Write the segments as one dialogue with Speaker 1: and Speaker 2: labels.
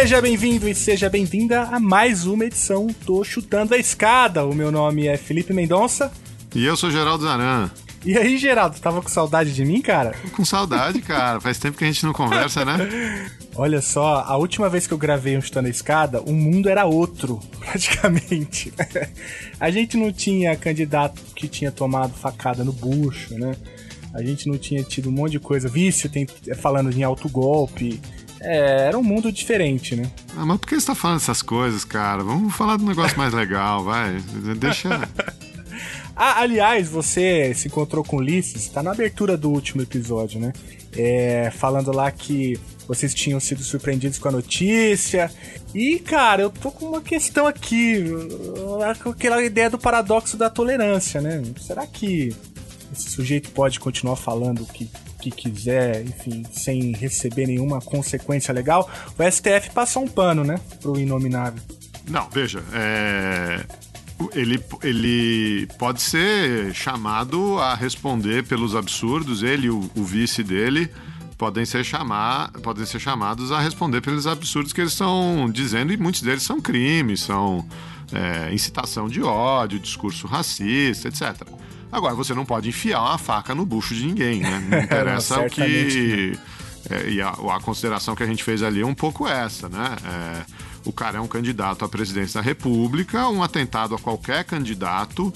Speaker 1: Seja bem-vindo e seja bem-vinda a mais uma edição do Chutando a Escada. O meu nome é Felipe Mendonça.
Speaker 2: E eu sou Geraldo Zaran.
Speaker 1: E aí, Geraldo, tava com saudade de mim, cara?
Speaker 2: Com saudade, cara. Faz tempo que a gente não conversa, né?
Speaker 1: Olha só, a última vez que eu gravei um Chutando a Escada, o mundo era outro, praticamente. a gente não tinha candidato que tinha tomado facada no bucho, né? A gente não tinha tido um monte de coisa. Vício, tem, falando em autogolpe. É, era um mundo diferente, né?
Speaker 2: Ah, mas por que você tá falando essas coisas, cara? Vamos falar de um negócio mais legal, vai. Deixa.
Speaker 1: ah, aliás, você se encontrou com o Ulisses, tá na abertura do último episódio, né? É, falando lá que vocês tinham sido surpreendidos com a notícia. E, cara, eu tô com uma questão aqui. Aquela ideia do paradoxo da tolerância, né? Será que esse sujeito pode continuar falando o que que quiser, enfim, sem receber nenhuma consequência legal, o STF passou um pano, né, pro inominável.
Speaker 2: Não, veja, é... ele, ele pode ser chamado a responder pelos absurdos, ele o, o vice dele podem ser, chamar, podem ser chamados a responder pelos absurdos que eles estão dizendo, e muitos deles são crimes, são é, incitação de ódio, discurso racista, etc. Agora, você não pode enfiar uma faca no bucho de ninguém, né? Não interessa o que. É, e a, a, consideração que a gente fez ali é um pouco essa, né? É, o cara é um candidato à presidência da República, um atentado a qualquer candidato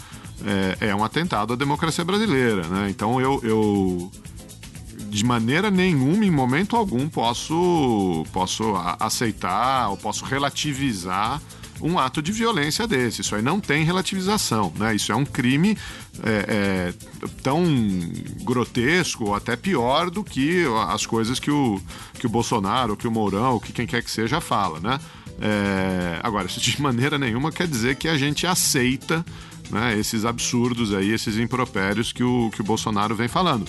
Speaker 2: é, é um atentado à democracia brasileira, né? Então eu, eu de maneira nenhuma, em momento algum, posso, posso aceitar ou posso relativizar um ato de violência desse. Isso aí não tem relativização, né? Isso é um crime é, é, tão grotesco ou até pior do que as coisas que o, que o Bolsonaro, que o Mourão, que quem quer que seja fala, né? É, agora, isso de maneira nenhuma quer dizer que a gente aceita né, esses absurdos aí, esses impropérios que o, que o Bolsonaro vem falando.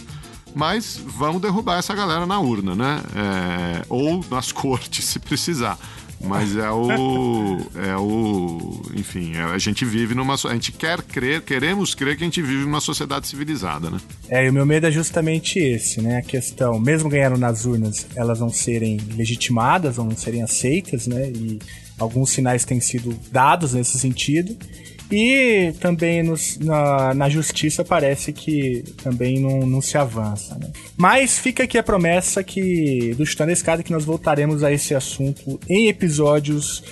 Speaker 2: Mas vamos derrubar essa galera na urna, né? É, ou nas cortes, se precisar. Mas é o. É o. Enfim, é, a gente vive numa. A gente quer crer, queremos crer que a gente vive numa sociedade civilizada, né?
Speaker 1: É, e o meu medo é justamente esse, né? A questão, mesmo ganhando nas urnas, elas vão serem legitimadas, vão serem aceitas, né? E alguns sinais têm sido dados nesse sentido. E também nos, na, na justiça parece que também não, não se avança. Né? Mas fica aqui a promessa que do Chutando a Escada que nós voltaremos a esse assunto em episódios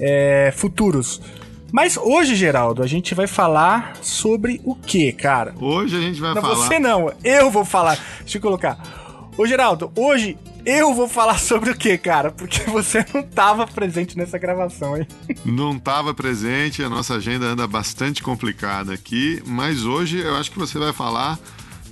Speaker 1: é, futuros. Mas hoje, Geraldo, a gente vai falar sobre o que, cara?
Speaker 2: Hoje a gente vai
Speaker 1: não,
Speaker 2: falar.
Speaker 1: Você não, eu vou falar. Deixa eu colocar. Ô, Geraldo, hoje eu vou falar sobre o que, cara? Porque você não estava presente nessa gravação, hein?
Speaker 2: Não estava presente, a nossa agenda anda bastante complicada aqui, mas hoje eu acho que você vai falar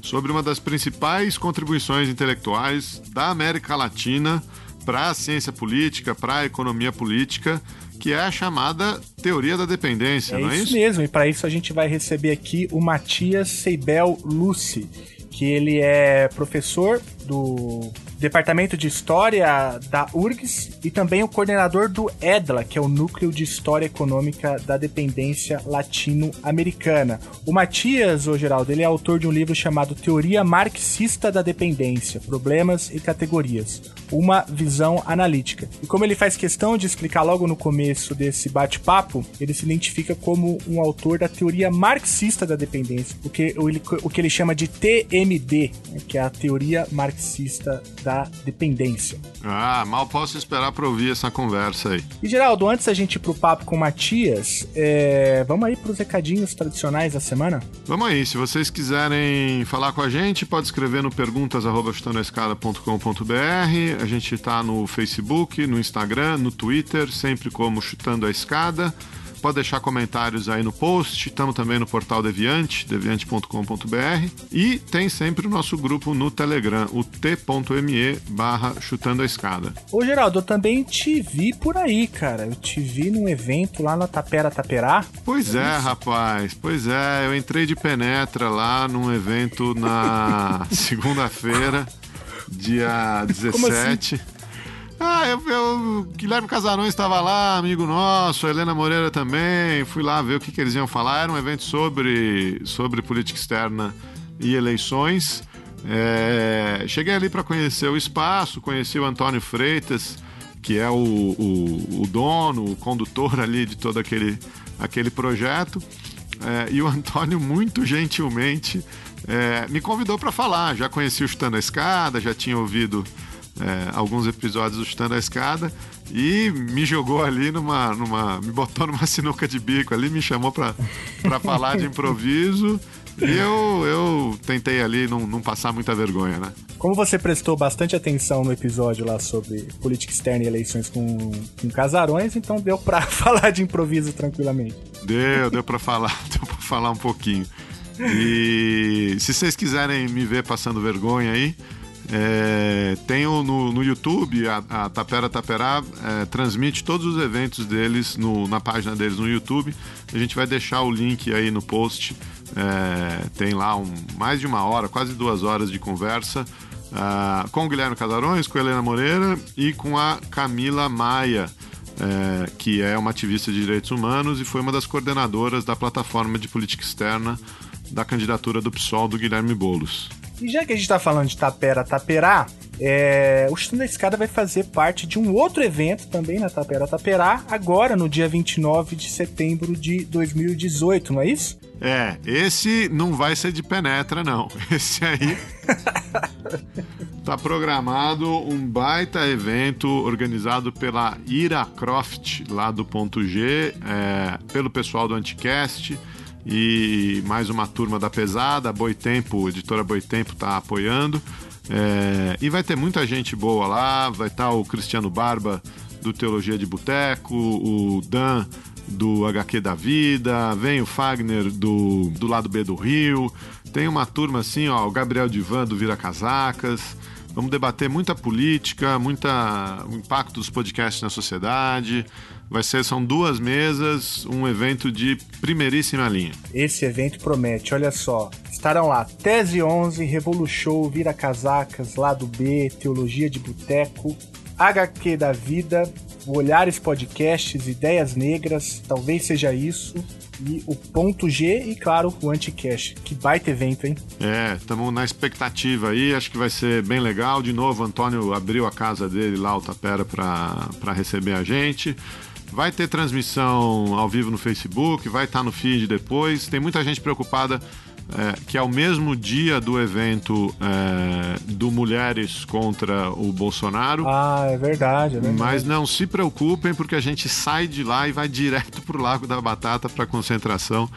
Speaker 2: sobre uma das principais contribuições intelectuais da América Latina para a ciência política, para a economia política, que é a chamada teoria da dependência,
Speaker 1: é
Speaker 2: não é
Speaker 1: isso?
Speaker 2: isso
Speaker 1: mesmo, e para isso a gente vai receber aqui o Matias Seibel Lucy, que ele é professor do Departamento de História da URGS e também o coordenador do EDLA, que é o Núcleo de História Econômica da Dependência Latino-Americana. O Matias, ô Geraldo, ele é autor de um livro chamado Teoria Marxista da Dependência, Problemas e Categorias, uma visão analítica. E como ele faz questão de explicar logo no começo desse bate-papo, ele se identifica como um autor da teoria marxista da dependência, o que ele, o que ele chama de TMD, né, que é a teoria marxista da dependência.
Speaker 2: Ah, mal posso esperar para ouvir essa conversa aí.
Speaker 1: E Geraldo, antes da gente ir pro papo com o Matias, é... vamos aí pros recadinhos tradicionais da semana?
Speaker 2: Vamos aí, se vocês quiserem falar com a gente, pode escrever no perguntas@chutandoaescada.com.br. A gente tá no Facebook, no Instagram, no Twitter, sempre como Chutando a Escada. Pode deixar comentários aí no post, estamos também no portal Deviante, deviante.com.br e tem sempre o nosso grupo no Telegram, o t.me barra chutando a escada.
Speaker 1: Ô Geraldo, eu também te vi por aí, cara. Eu te vi num evento lá na Tapera Taperá.
Speaker 2: Pois é, é rapaz, pois é, eu entrei de penetra lá num evento na segunda-feira, dia 17. Como assim? Ah, eu, eu, Guilherme Casarões estava lá, amigo nosso, a Helena Moreira também. Fui lá ver o que, que eles iam falar. Era um evento sobre, sobre política externa e eleições. É, cheguei ali para conhecer o espaço, conheci o Antônio Freitas, que é o, o, o dono, o condutor ali de todo aquele, aquele projeto. É, e o Antônio, muito gentilmente, é, me convidou para falar. Já conheci o Chutando a Escada, já tinha ouvido é, alguns episódios do Chutando a Escada e me jogou ali numa, numa. me botou numa sinuca de bico ali, me chamou para falar de improviso. E eu, eu tentei ali não, não passar muita vergonha, né?
Speaker 1: Como você prestou bastante atenção no episódio lá sobre política externa e eleições com, com casarões, então deu para falar de improviso tranquilamente.
Speaker 2: Deu, deu para falar, deu para falar um pouquinho. E se vocês quiserem me ver passando vergonha aí, é, no, no YouTube, a, a Tapera Taperá é, transmite todos os eventos deles no, na página deles no YouTube. A gente vai deixar o link aí no post. É, tem lá um, mais de uma hora, quase duas horas de conversa uh, com o Guilherme Casarões, com a Helena Moreira e com a Camila Maia. É, que é uma ativista de direitos humanos e foi uma das coordenadoras da plataforma de política externa da candidatura do PSOL do Guilherme Bolos.
Speaker 1: E já que a gente tá falando de Tapera Taperá, é, o Chutando da Escada vai fazer parte de um outro evento também na Tapera Taperá, agora no dia 29 de setembro de 2018, não é isso?
Speaker 2: É, esse não vai ser de penetra, não. Esse aí. tá programado um baita evento organizado pela Ira Croft, lá do Ponto G, é, pelo pessoal do Anticast e mais uma turma da pesada, Boitempo, editora Boitempo está apoiando. É, e vai ter muita gente boa lá, vai estar tá o Cristiano Barba do Teologia de Boteco, o Dan do HQ da Vida, vem o Fagner do, do lado B do Rio, tem uma turma assim, ó, o Gabriel Divan do Vira Casacas. Vamos debater muita política, muita, o impacto dos podcasts na sociedade, Vai ser, são duas mesas, um evento de primeiríssima linha.
Speaker 1: Esse evento promete, olha só. Estarão lá Tese 11, Revolution, Vira Casacas, Lado B, Teologia de Boteco, HQ da Vida, Olhares Podcasts, Ideias Negras, talvez seja isso. E o ponto G e, claro, o Anticast. Que baita evento, hein?
Speaker 2: É, estamos na expectativa aí, acho que vai ser bem legal. De novo, o Antônio abriu a casa dele lá, o Tapera, para receber a gente. Vai ter transmissão ao vivo no Facebook, vai estar no feed depois. Tem muita gente preocupada é, que é o mesmo dia do evento é, do Mulheres contra o Bolsonaro.
Speaker 1: Ah, é verdade, é verdade.
Speaker 2: Mas não se preocupem, porque a gente sai de lá e vai direto para o Lago da Batata para concentração.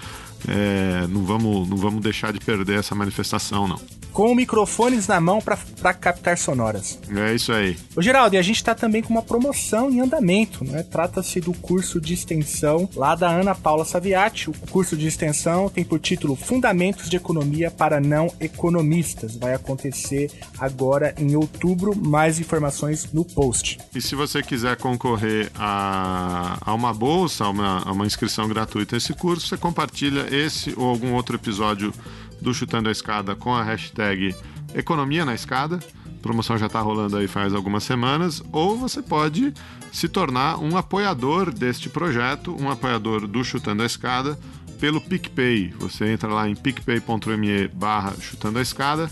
Speaker 2: É, não, vamos, não vamos deixar de perder essa manifestação, não
Speaker 1: com microfones na mão para captar sonoras.
Speaker 2: É isso aí.
Speaker 1: Ô Geraldo, e a gente está também com uma promoção em andamento, né? Trata-se do curso de extensão lá da Ana Paula Saviati. O curso de extensão tem por título Fundamentos de Economia para Não Economistas. Vai acontecer agora em outubro. Mais informações no post.
Speaker 2: E se você quiser concorrer a, a uma bolsa, a uma, a uma inscrição gratuita nesse curso, você compartilha esse ou algum outro episódio do Chutando a Escada com a hashtag Economia na Escada. Promoção já está rolando aí faz algumas semanas. Ou você pode se tornar um apoiador deste projeto, um apoiador do Chutando a Escada pelo PicPay. Você entra lá em picpay.me barra chutando a escada.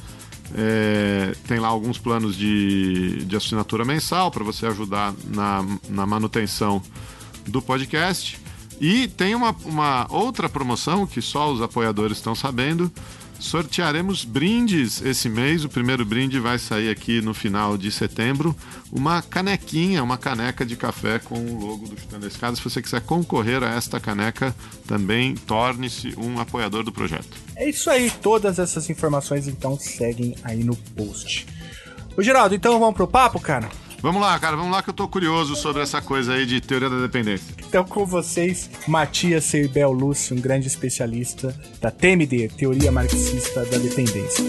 Speaker 2: É, tem lá alguns planos de, de assinatura mensal para você ajudar na, na manutenção do podcast. E tem uma, uma outra promoção que só os apoiadores estão sabendo, Sortearemos brindes esse mês. O primeiro brinde vai sair aqui no final de setembro. Uma canequinha, uma caneca de café com o logo do Chutando a Escada. Se você quiser concorrer a esta caneca, também torne-se um apoiador do projeto.
Speaker 1: É isso aí. Todas essas informações então seguem aí no post. Ô Geraldo, então vamos pro papo, cara?
Speaker 2: Vamos lá, cara, vamos lá que eu tô curioso sobre essa coisa aí de teoria da dependência.
Speaker 1: Então, com vocês, Matias Seibel Lúcio, um grande especialista da TMD, Teoria Marxista da Dependência.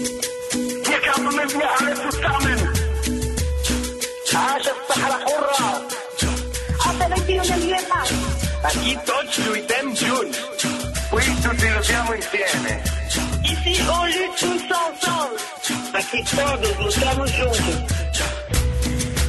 Speaker 3: Aqui todos lutamos juntos. Por isso lutamos insieme.
Speaker 4: Ici on lutte tous ensemble.
Speaker 3: Aqui todos lutamos juntos.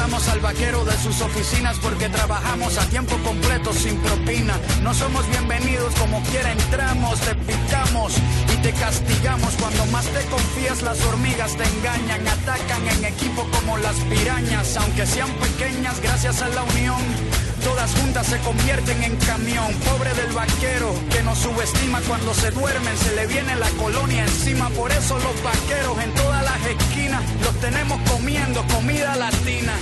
Speaker 5: al vaquero de sus oficinas porque trabajamos a tiempo completo sin propina. No somos bienvenidos como quiera entramos, te picamos y te castigamos. Cuando más te confías las hormigas te engañan, atacan en equipo como las pirañas, aunque sean pequeñas gracias a la unión. Todas juntas se convierten en camión. Pobre del vaquero que nos subestima cuando se duermen, se le viene la colonia encima. Por eso los vaqueros en las esquinas los tenemos comiendo comida latina.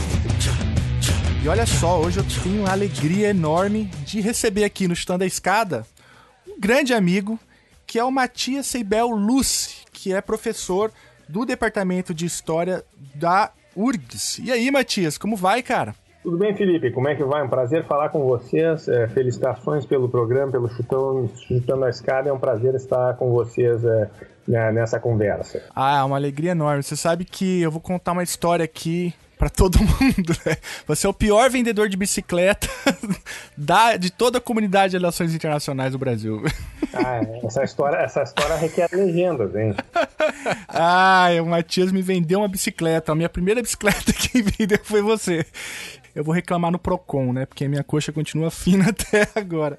Speaker 1: E olha só, hoje eu tenho uma alegria enorme de receber aqui no Stand da Escada um grande amigo, que é o Matias Seibel Luce, que é professor do Departamento de História da URGS. E aí, Matias, como vai, cara?
Speaker 6: Tudo bem, Felipe? Como é que vai? Um prazer falar com vocês. É, felicitações pelo programa, pelo Chutão, Chutando a Escada. É um prazer estar com vocês é, nessa conversa.
Speaker 1: Ah, uma alegria enorme. Você sabe que eu vou contar uma história aqui para todo mundo, né? Você é o pior vendedor de bicicleta da, de toda a comunidade de relações internacionais do Brasil.
Speaker 6: Ah, é. essa história, essa história requer legendas, hein?
Speaker 1: ah, o Matias me vendeu uma bicicleta. A minha primeira bicicleta que vendeu foi você. Eu vou reclamar no Procon, né? Porque a minha coxa continua fina até agora.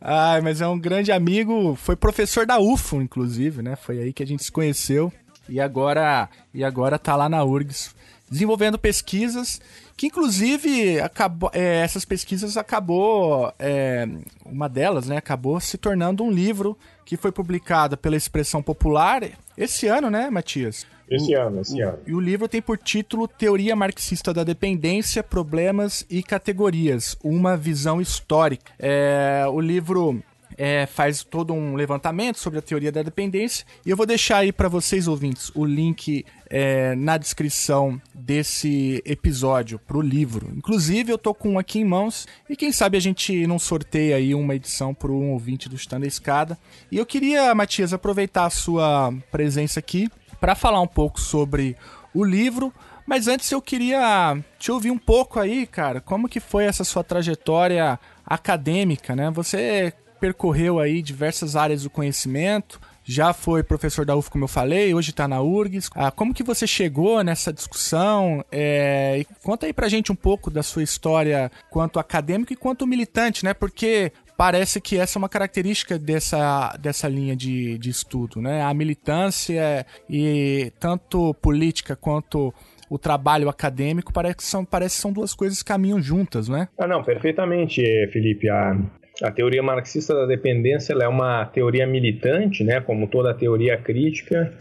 Speaker 1: Ai, mas é um grande amigo, foi professor da UFO, inclusive, né? Foi aí que a gente se conheceu. E agora, e agora tá lá na URGS desenvolvendo pesquisas que inclusive acabou, é, essas pesquisas acabou é, uma delas né acabou se tornando um livro que foi publicado pela Expressão Popular esse ano né Matias
Speaker 6: esse o, ano esse
Speaker 1: o,
Speaker 6: ano
Speaker 1: e o livro tem por título Teoria Marxista da Dependência Problemas e Categorias uma visão histórica é, o livro é, faz todo um levantamento sobre a teoria da dependência. E eu vou deixar aí para vocês, ouvintes, o link é, na descrição desse episódio pro livro. Inclusive, eu tô com um aqui em mãos e quem sabe a gente não sorteia aí uma edição para um ouvinte do Stand da Escada. E eu queria, Matias, aproveitar a sua presença aqui para falar um pouco sobre o livro. Mas antes eu queria te ouvir um pouco aí, cara, como que foi essa sua trajetória acadêmica, né? Você percorreu aí diversas áreas do conhecimento, já foi professor da UF, como eu falei, hoje está na URGS. Ah, como que você chegou nessa discussão? É, conta aí pra gente um pouco da sua história quanto acadêmico e quanto militante, né? Porque parece que essa é uma característica dessa, dessa linha de, de estudo, né? A militância e tanto política quanto o trabalho acadêmico parece que são, parece que são duas coisas que caminham juntas, né?
Speaker 6: Ah, não, perfeitamente, Felipe. A, a teoria marxista da dependência é uma teoria militante, né, como toda teoria crítica,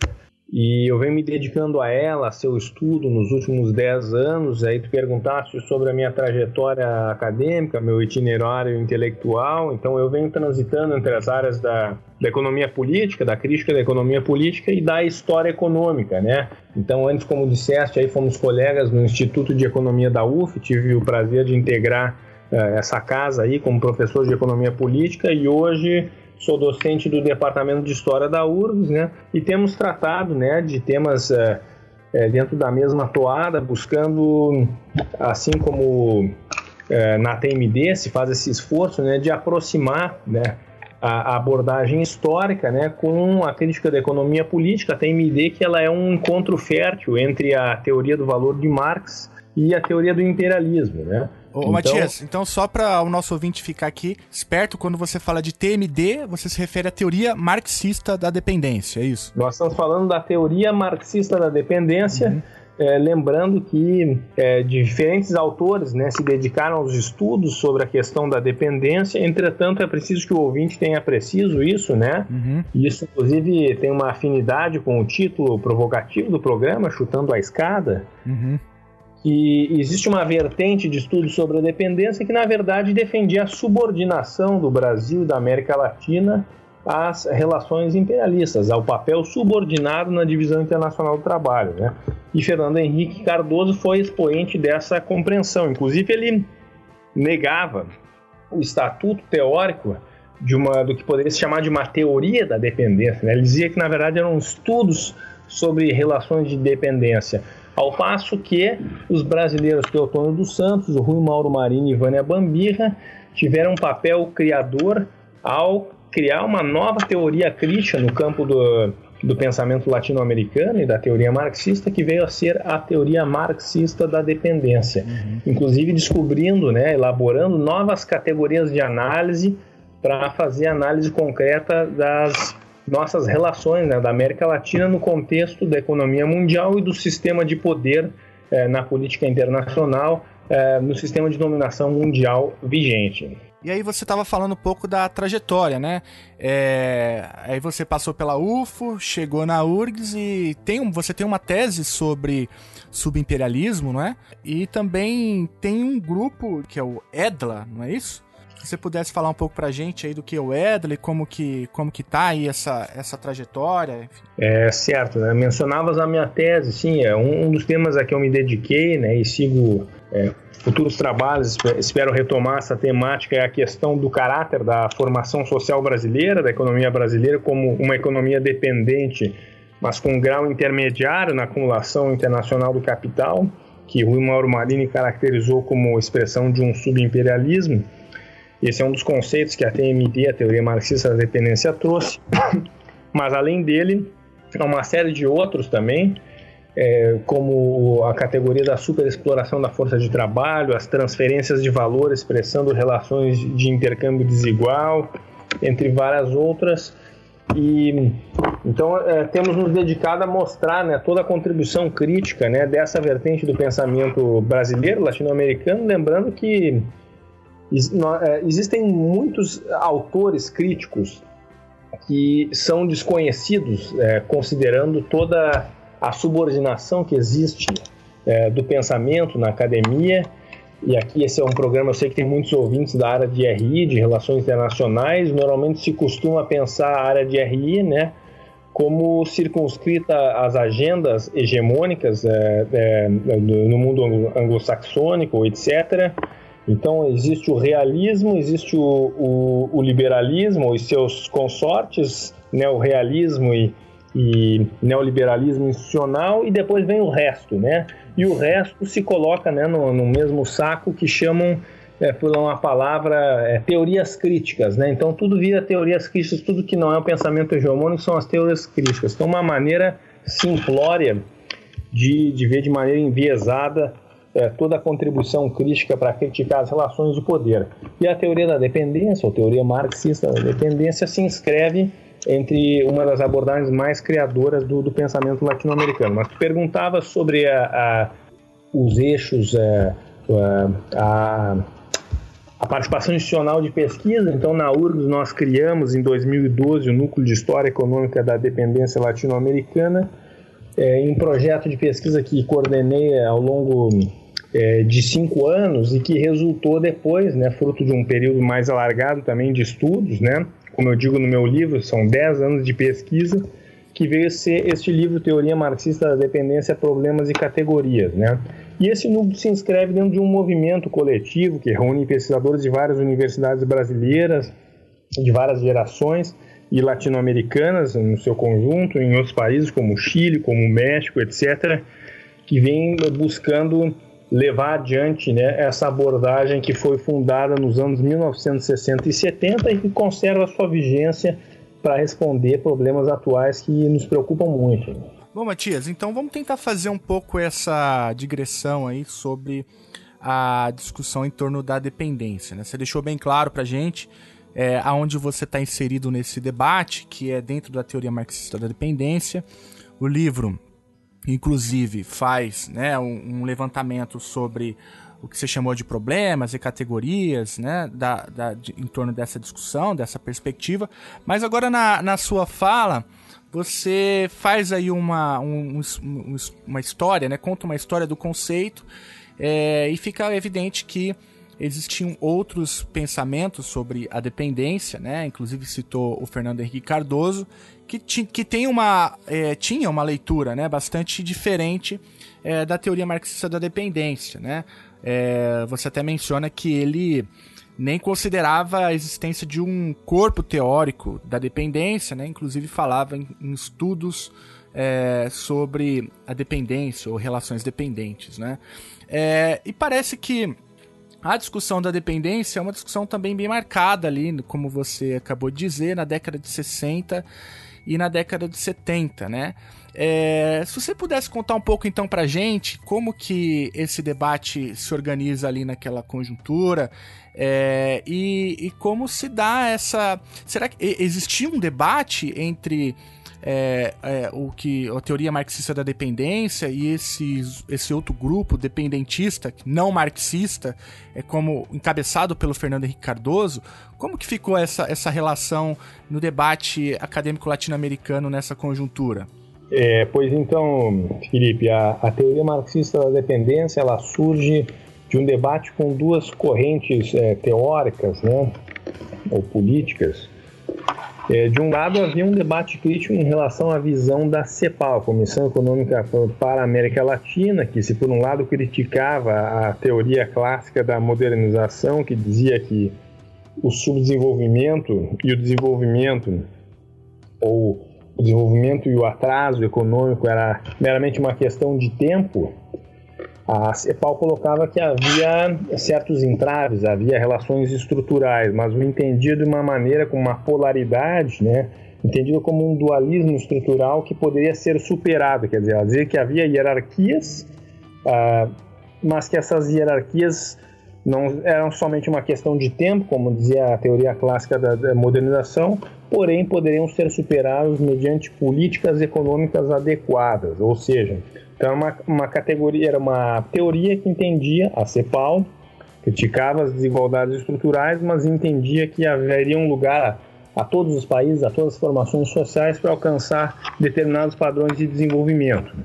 Speaker 6: e eu venho me dedicando a ela, a seu estudo nos últimos 10 anos. Aí tu perguntaste sobre a minha trajetória acadêmica, meu itinerário intelectual. Então eu venho transitando entre as áreas da, da economia política, da crítica da economia política e da história econômica, né? Então antes, como disseste, aí fomos colegas no Instituto de Economia da UF, tive o prazer de integrar é, essa casa aí como professor de economia política e hoje sou docente do departamento de história da URGS, né? E temos tratado, né, de temas é, dentro da mesma toada, buscando, assim como é, na TMD se faz esse esforço, né, de aproximar, né, a, a abordagem histórica, né, com a crítica da economia política. A TMD que ela é um encontro fértil entre a teoria do valor de Marx e a teoria do imperialismo, né?
Speaker 1: Ô, então... Matias, então só para o nosso ouvinte ficar aqui esperto, quando você fala de TMD, você se refere à teoria marxista da dependência, é isso?
Speaker 6: Nós estamos falando da teoria marxista da dependência, uhum. é, lembrando que é, diferentes autores né, se dedicaram aos estudos sobre a questão da dependência, entretanto, é preciso que o ouvinte tenha preciso isso, né? Uhum. Isso, inclusive, tem uma afinidade com o título provocativo do programa, Chutando a Escada. Uhum. Que existe uma vertente de estudo sobre a dependência que, na verdade, defendia a subordinação do Brasil e da América Latina às relações imperialistas, ao papel subordinado na divisão internacional do trabalho. Né? E Fernando Henrique Cardoso foi expoente dessa compreensão. Inclusive, ele negava o estatuto teórico de uma do que poderia se chamar de uma teoria da dependência. Né? Ele dizia que, na verdade, eram estudos sobre relações de dependência. Ao passo que os brasileiros Teotônio dos Santos, o Rui Mauro Marinho e Vânia Bambirra tiveram um papel criador ao criar uma nova teoria crítica no campo do, do pensamento latino-americano e da teoria marxista, que veio a ser a teoria marxista da dependência. Uhum. Inclusive descobrindo, né, elaborando novas categorias de análise para fazer análise concreta das nossas relações né, da América Latina no contexto da economia mundial e do sistema de poder eh, na política internacional, eh, no sistema de dominação mundial vigente.
Speaker 1: E aí você estava falando um pouco da trajetória, né? É... Aí você passou pela UFO, chegou na URGS e tem você tem uma tese sobre subimperialismo, não é? E também tem um grupo que é o EDLA, não é isso? Se você pudesse falar um pouco pra gente aí do que é o EDLA e como que, como que tá aí essa, essa trajetória. Enfim.
Speaker 6: É certo, né? Mencionavas a minha tese, sim, é um, um dos temas a que eu me dediquei, né? E sigo é, futuros trabalhos, espero retomar essa temática, é a questão do caráter da formação social brasileira, da economia brasileira, como uma economia dependente, mas com um grau intermediário na acumulação internacional do capital, que Rui Mauro Marini caracterizou como expressão de um subimperialismo. Esse é um dos conceitos que a TMD, a Teoria Marxista da Dependência, trouxe. Mas, além dele, há uma série de outros também, é, como a categoria da superexploração da força de trabalho, as transferências de valor expressando relações de intercâmbio desigual, entre várias outras. E então é, temos nos dedicado a mostrar né, toda a contribuição crítica né, dessa vertente do pensamento brasileiro, latino-americano, lembrando que existem muitos autores críticos que são desconhecidos, é, considerando toda a subordinação que existe é, do pensamento na academia. E aqui esse é um programa, eu sei que tem muitos ouvintes da área de RI, de relações internacionais. Normalmente se costuma pensar a área de RI, né, como circunscrita às agendas hegemônicas é, é, no mundo anglo-saxônico, etc. Então existe o realismo, existe o, o, o liberalismo e seus consortes, né, o realismo e e neoliberalismo institucional e depois vem o resto, né? E o resto se coloca né, no, no mesmo saco que chamam, é, por uma palavra, é, teorias críticas, né? Então tudo vira teorias críticas, tudo que não é o pensamento hegemônico são as teorias críticas. Então uma maneira simplória de, de ver de maneira enviesada é, toda a contribuição crítica para criticar as relações de poder. E a teoria da dependência, ou teoria marxista da dependência, se inscreve entre uma das abordagens mais criadoras do, do pensamento latino-americano. Mas perguntava sobre a, a, os eixos, é, a, a, a, participação institucional de pesquisa. Então, na URGS, nós criamos em 2012 o Núcleo de História Econômica da Dependência Latino-Americana, é, em um projeto de pesquisa que coordenei ao longo é, de cinco anos e que resultou depois, né, fruto de um período mais alargado também de estudos, né, como eu digo no meu livro, são 10 anos de pesquisa, que veio ser este livro Teoria Marxista da Dependência, Problemas e Categorias. Né? E esse núcleo se inscreve dentro de um movimento coletivo que reúne pesquisadores de várias universidades brasileiras, de várias gerações e latino-americanas no seu conjunto, em outros países como Chile, como México, etc., que vem buscando levar adiante né, essa abordagem que foi fundada nos anos 1960 e 70 e que conserva sua vigência para responder problemas atuais que nos preocupam muito.
Speaker 1: Bom, Matias, então vamos tentar fazer um pouco essa digressão aí sobre a discussão em torno da dependência. Né? Você deixou bem claro para gente é, aonde você está inserido nesse debate, que é dentro da teoria marxista da dependência. O livro inclusive faz né, um, um levantamento sobre o que você chamou de problemas e categorias, né, da, da, de, em torno dessa discussão, dessa perspectiva. Mas agora na, na sua fala, você faz aí uma, um, um, uma história, né, conta uma história do conceito é, e fica evidente que existiam outros pensamentos sobre a dependência, né? Inclusive citou o Fernando Henrique Cardoso, que, que tem uma, é, tinha uma leitura né, bastante diferente é, da teoria marxista da dependência, né? É, você até menciona que ele nem considerava a existência de um corpo teórico da dependência, né? inclusive falava em, em estudos é, sobre a dependência ou relações dependentes. Né? É, e parece que a discussão da dependência é uma discussão também bem marcada ali, como você acabou de dizer, na década de 60 e na década de 70, né? É, se você pudesse contar um pouco então pra gente como que esse debate se organiza ali naquela conjuntura é, e, e, como se dá essa. Será que existia um debate entre é, é, o que a teoria marxista da dependência e esse, esse outro grupo dependentista, não marxista, é como encabeçado pelo Fernando Henrique Cardoso, como que ficou essa, essa relação no debate acadêmico latino-americano nessa conjuntura?
Speaker 6: É, pois então, Felipe, a, a, teoria marxista da dependência ela surge de um debate com duas correntes é, teóricas, né, ou políticas. É, de um lado havia um debate crítico em relação à visão da CEPAL, Comissão Econômica para a América Latina, que se por um lado criticava a teoria clássica da modernização, que dizia que o subdesenvolvimento e o desenvolvimento ou o desenvolvimento e o atraso econômico era meramente uma questão de tempo, a CEPAL colocava que havia certos entraves, havia relações estruturais, mas o entendido de uma maneira com uma polaridade, né, entendido como um dualismo estrutural que poderia ser superado, quer dizer, dizer que havia hierarquias, uh, mas que essas hierarquias não eram somente uma questão de tempo, como dizia a teoria clássica da, da modernização, porém poderiam ser superados mediante políticas econômicas adequadas, ou seja, então uma, uma categoria, era uma teoria que entendia a CEPAL, criticava as desigualdades estruturais, mas entendia que haveria um lugar a, a todos os países, a todas as formações sociais para alcançar determinados padrões de desenvolvimento.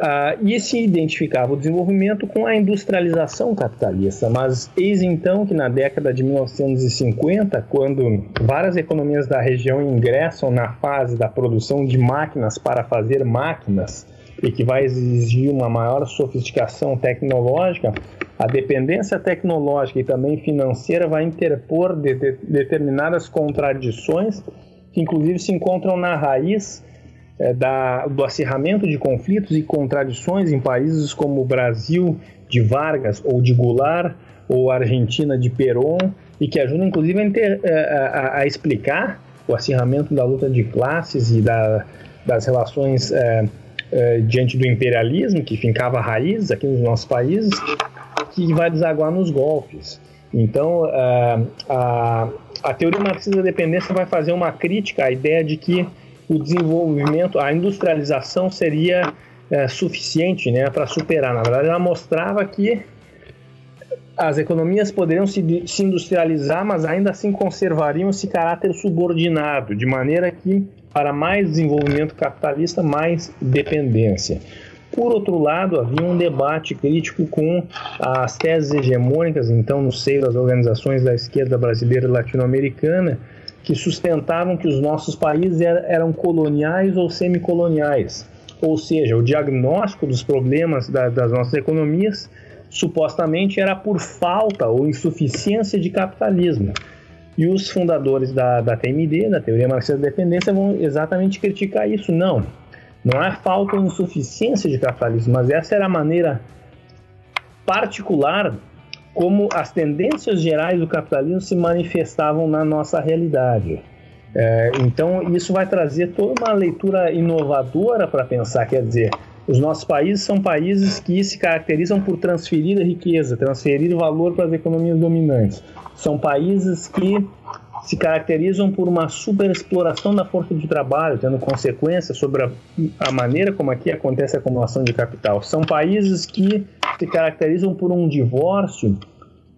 Speaker 6: Ah, e se identificava o desenvolvimento com a industrialização capitalista, mas eis então que na década de 1950, quando várias economias da região ingressam na fase da produção de máquinas para fazer máquinas, e que vai exigir uma maior sofisticação tecnológica, a dependência tecnológica e também financeira vai interpor de, de, determinadas contradições que inclusive se encontram na raiz é, da, do acirramento de conflitos e contradições em países como o Brasil de Vargas ou de Goulart ou a Argentina de Perón e que ajudam inclusive a, inter, é, a, a, explicar o acirramento da luta de classes e da, das relações é, é, diante do imperialismo que fincava raízes aqui nos nossos países que vai desaguar nos golpes. Então, é, a, a teoria marxista da dependência vai fazer uma crítica à ideia de que o desenvolvimento, a industrialização seria é, suficiente né, para superar. Na verdade, ela mostrava que as economias poderiam se, se industrializar, mas ainda assim conservariam esse caráter subordinado, de maneira que, para mais desenvolvimento capitalista, mais dependência. Por outro lado, havia um debate crítico com as teses hegemônicas, então, no seio das organizações da esquerda brasileira e latino-americana, que sustentavam que os nossos países eram coloniais ou semicoloniais. Ou seja, o diagnóstico dos problemas da, das nossas economias supostamente era por falta ou insuficiência de capitalismo. E os fundadores da, da TMD, da Teoria Marxista da Dependência, vão exatamente criticar isso. Não, não é falta ou insuficiência de capitalismo, mas essa era a maneira particular como as tendências gerais do capitalismo se manifestavam na nossa realidade. É, então, isso vai trazer toda uma leitura inovadora para pensar, quer dizer, os nossos países são países que se caracterizam por transferir riqueza, transferir valor para as economias dominantes. São países que se caracterizam por uma superexploração da força de trabalho, tendo consequências sobre a, a, maneira como aqui acontece a acumulação de capital. São países que se caracterizam por um divórcio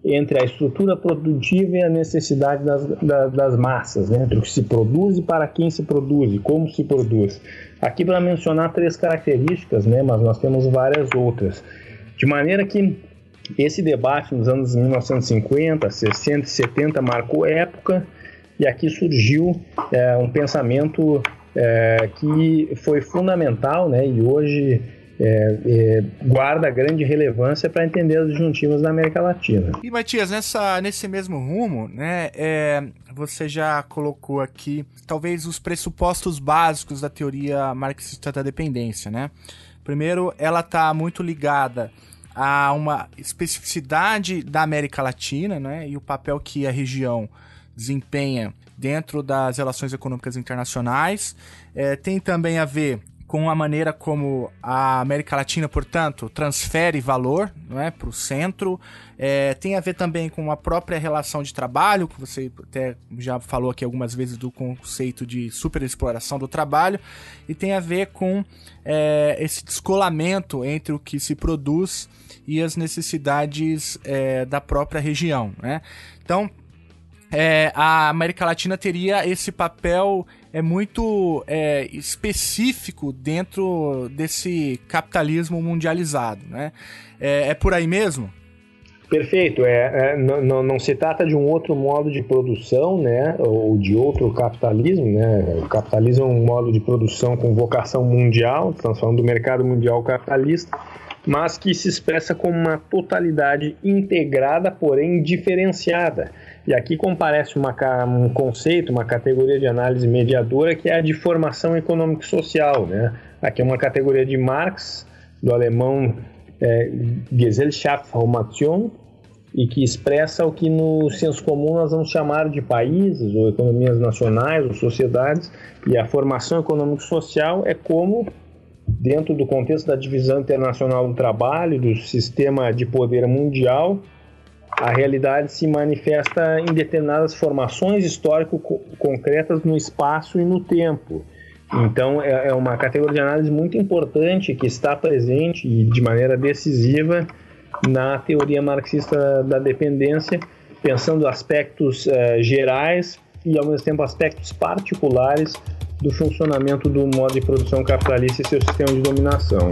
Speaker 6: entre a estrutura produtiva e a necessidade das, das, das massas, né? entre o que se produz e para quem se produz, e como se produz. Aqui para mencionar três características, né? mas nós temos várias outras. De maneira que esse debate nos anos 1950, 60 e 70 marcou época e aqui surgiu é, um pensamento é, que foi fundamental né, e hoje é, é, guarda grande relevância para entender as disjuntivas da América Latina.
Speaker 1: E Matias, nessa, nesse mesmo rumo, né, é, você já colocou aqui talvez os pressupostos básicos da teoria marxista da dependência. Né? Primeiro, ela está muito ligada a uma especificidade da América Latina né, e o papel que a região desempenha dentro das relações econômicas internacionais. É, tem também a ver com a maneira como a América Latina, portanto, transfere valor é, para o centro. É, tem a ver também com a própria relação de trabalho, que você até já falou aqui algumas vezes do conceito de superexploração do trabalho, e tem a ver com é, esse descolamento entre o que se produz e as necessidades é, da própria região. Né? Então, é, a América Latina teria esse papel é muito é, específico dentro desse capitalismo mundializado, né? É, é por aí mesmo?
Speaker 6: Perfeito. É, é não, se trata de um outro modo de produção, né? Ou de outro capitalismo, né? O capitalismo é um modo de produção com vocação mundial, estamos falando do mercado mundial capitalista, mas que se expressa como uma totalidade integrada, porém diferenciada e aqui comparece uma, um conceito, uma categoria de análise mediadora que é a de formação econômico-social. Né? Aqui é uma categoria de Marx, do alemão é, Gesellschaftsformation, e que expressa o que no senso comum nós vamos chamar de países, ou economias nacionais, ou sociedades, e a formação econômico-social é como, dentro do contexto da divisão internacional do trabalho, do sistema de poder mundial, a realidade se manifesta em determinadas formações histórico-concretas no espaço e no tempo. Então, é, é uma categoria de análise muito importante que está presente e de maneira decisiva na teoria marxista da dependência, pensando aspectos uh, gerais e, ao mesmo tempo, aspectos particulares do funcionamento do modo de produção capitalista e seu sistema de dominação.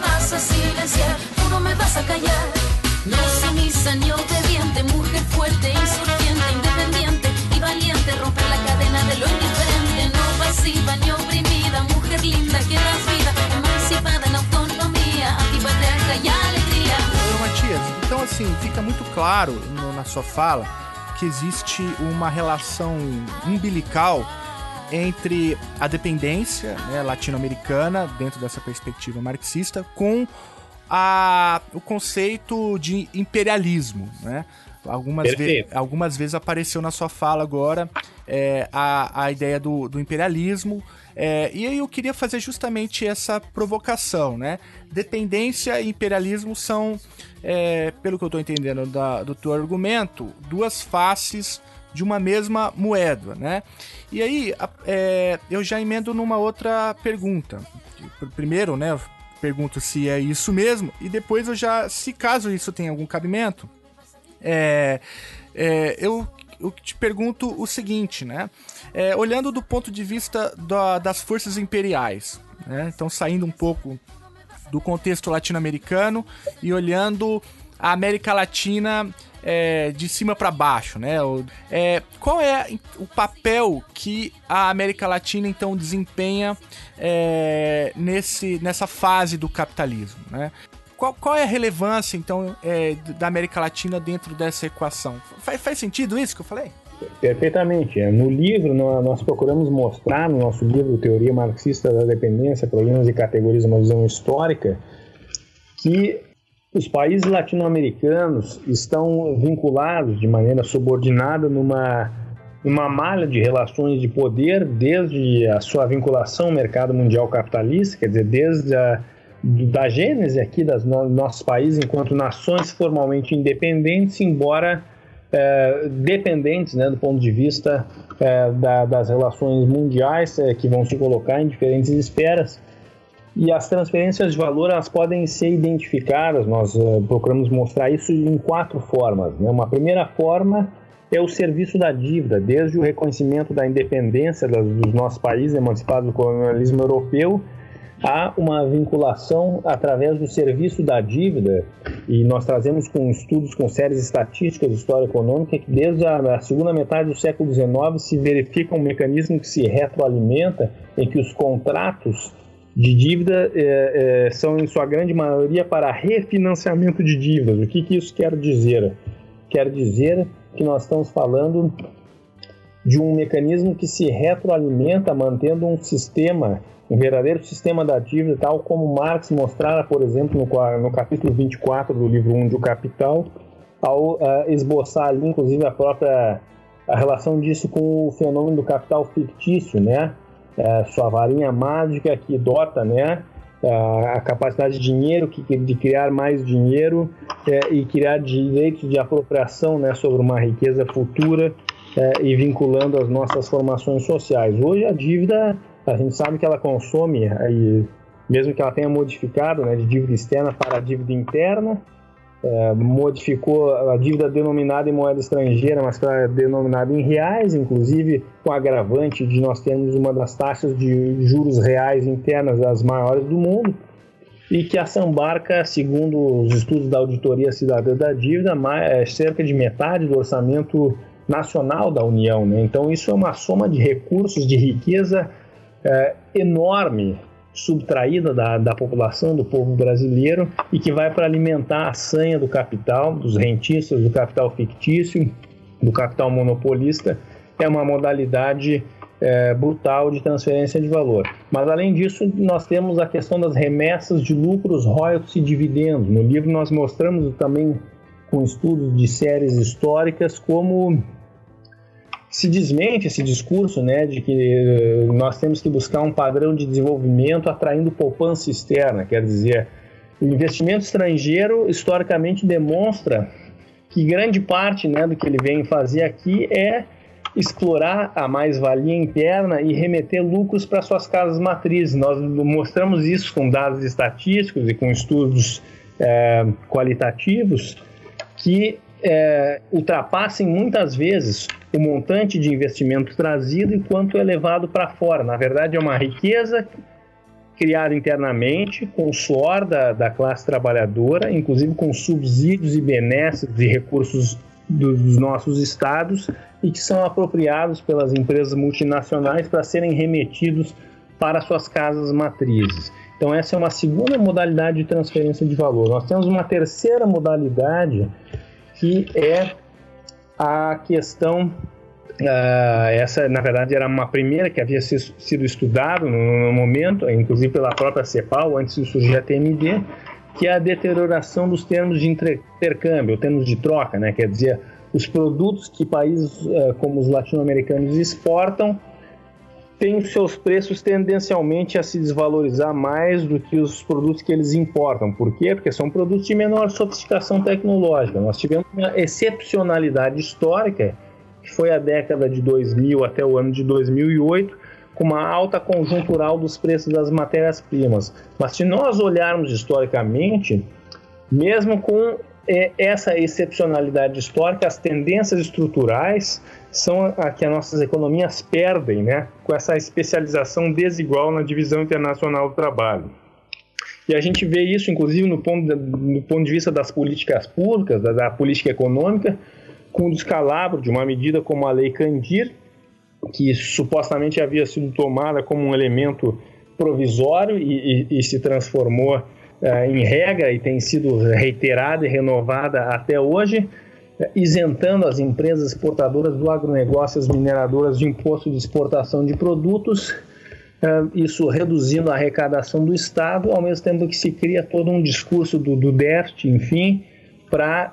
Speaker 7: vas a silenciar, tú no me vas a callar. No sumisa ni obediente, mujer fuerte, insurgente, independiente y valiente, romper la cadena de lo indiferente, no pasiva ni oprimida, mujer linda que das vida, emancipada en autonomia, antipatriarca e alegria.
Speaker 1: Ô, Matias, então assim, fica muito claro no, na sua fala que existe uma relação umbilical entre a dependência né, latino-americana, dentro dessa perspectiva marxista, com a, o conceito de imperialismo. Né? Algumas, ve algumas vezes apareceu na sua fala agora é, a, a ideia do, do imperialismo. É, e aí eu queria fazer justamente essa provocação, né? Dependência e imperialismo são, é, pelo que eu estou entendendo da, do teu argumento, duas faces de uma mesma moeda, né? E aí é, eu já emendo numa outra pergunta. Primeiro, né? Pergunto se é isso mesmo e depois eu já, se caso isso tenha algum cabimento, é, é, eu, eu te pergunto o seguinte, né? É, olhando do ponto de vista da, das forças imperiais, né? Então saindo um pouco do contexto latino-americano e olhando a América Latina é, de cima para baixo, né? É, qual é o papel que a América Latina então desempenha é, nesse, nessa fase do capitalismo, né? Qual, qual é a relevância então é, da América Latina dentro dessa equação? Faz, faz sentido isso que eu falei?
Speaker 6: Perfeitamente. É, no livro, nós procuramos mostrar, no nosso livro Teoria Marxista da Dependência, Problemas e Categorias, uma visão histórica, que os países latino-americanos estão vinculados de maneira subordinada numa, numa malha de relações de poder desde a sua vinculação ao mercado mundial capitalista, quer dizer, desde a da gênese aqui dos nossos países enquanto nações formalmente independentes, embora é, dependentes né, do ponto de vista é, da, das relações mundiais é, que vão se colocar em diferentes esferas. E as transferências de valor elas podem ser identificadas, nós uh, procuramos mostrar isso em quatro formas. Né? Uma primeira forma é o serviço da dívida, desde o reconhecimento da independência dos nossos países emancipados do colonialismo europeu, há uma vinculação através do serviço da dívida, e nós trazemos com estudos com séries estatísticas de história econômica que desde a segunda metade do século XIX se verifica um mecanismo que se retroalimenta em que os contratos de dívida é, é, são, em sua grande maioria, para refinanciamento de dívidas. O que, que isso quer dizer? Quer dizer que nós estamos falando de um mecanismo que se retroalimenta mantendo um sistema, um verdadeiro sistema da dívida, tal como Marx mostrara, por exemplo, no, no capítulo 24 do livro 1 de O Capital, ao uh, esboçar ali, inclusive, a própria a relação disso com o fenômeno do capital fictício, né? É, sua varinha mágica que dota né, a capacidade de dinheiro, de criar mais dinheiro é, e criar direitos de apropriação né, sobre uma riqueza futura é, e vinculando as nossas formações sociais. Hoje a dívida, a gente sabe que ela consome, aí, mesmo que ela tenha modificado né, de dívida externa para dívida interna, é, modificou a dívida denominada em moeda estrangeira, mas é denominada em reais, inclusive com agravante de nós termos uma das taxas de juros reais internas das maiores do mundo, e que a Sambarca, segundo os estudos da Auditoria Cidadã da Dívida, é cerca de metade do orçamento nacional da União. Né? Então, isso é uma soma de recursos, de riqueza é, enorme subtraída da, da população, do povo brasileiro, e que vai para alimentar a sanha do capital, dos rentistas, do capital fictício, do capital monopolista, é uma modalidade é, brutal de transferência de valor. Mas, além disso, nós temos a questão das remessas de lucros, royalties e dividendos. No livro, nós mostramos também, com estudos de séries históricas, como se desmente esse discurso né, de que eh, nós temos que buscar um padrão de desenvolvimento atraindo poupança externa. Quer dizer, o investimento estrangeiro historicamente demonstra que grande parte né, do que ele vem fazer aqui é explorar a mais-valia interna e remeter lucros para suas casas matrizes. Nós mostramos isso com dados estatísticos e com estudos é, qualitativos que é, ultrapassem muitas vezes o montante de investimento trazido e quanto é levado para fora. Na verdade, é uma riqueza criada internamente com o suor da, da classe trabalhadora, inclusive com subsídios e benesses de recursos dos nossos estados e que são apropriados pelas empresas multinacionais para serem remetidos para suas casas matrizes. Então, essa é uma segunda modalidade de transferência de valor. Nós temos uma terceira modalidade que é a questão Uh, essa, na verdade, era uma primeira que havia sido estudada no, no, momento, inclusive pela própria CEPAL, antes de surgir a TMD, que é a deterioração dos termos de intercâmbio, termos de troca, né? quer dizer, os produtos que países uh, como os latino-americanos exportam têm seus preços tendencialmente a se desvalorizar mais do que os produtos que eles importam. Por quê? Porque são produtos de menor sofisticação tecnológica. Nós tivemos uma excepcionalidade histórica, que foi a década de 2000 até o ano de 2008, com uma alta conjuntural dos preços das matérias-primas. Mas se nós olharmos historicamente, mesmo com é, essa excepcionalidade histórica, as tendências estruturais são a que as nossas economias perdem, né, com essa especialização desigual na divisão internacional do trabalho. E a gente vê isso, inclusive, no ponto de, no ponto de vista das políticas públicas, da, da política econômica, com o descalabro de uma medida como a Lei Candir, que supostamente havia sido tomada como um elemento provisório e, e, e se transformou uh, em regra e tem sido reiterada e renovada até hoje, isentando as empresas exportadoras do agronegócio, as mineradoras de imposto de exportação de produtos, uh, isso reduzindo a arrecadação do Estado, ao mesmo tempo que se cria todo um discurso do, do déficit, enfim, para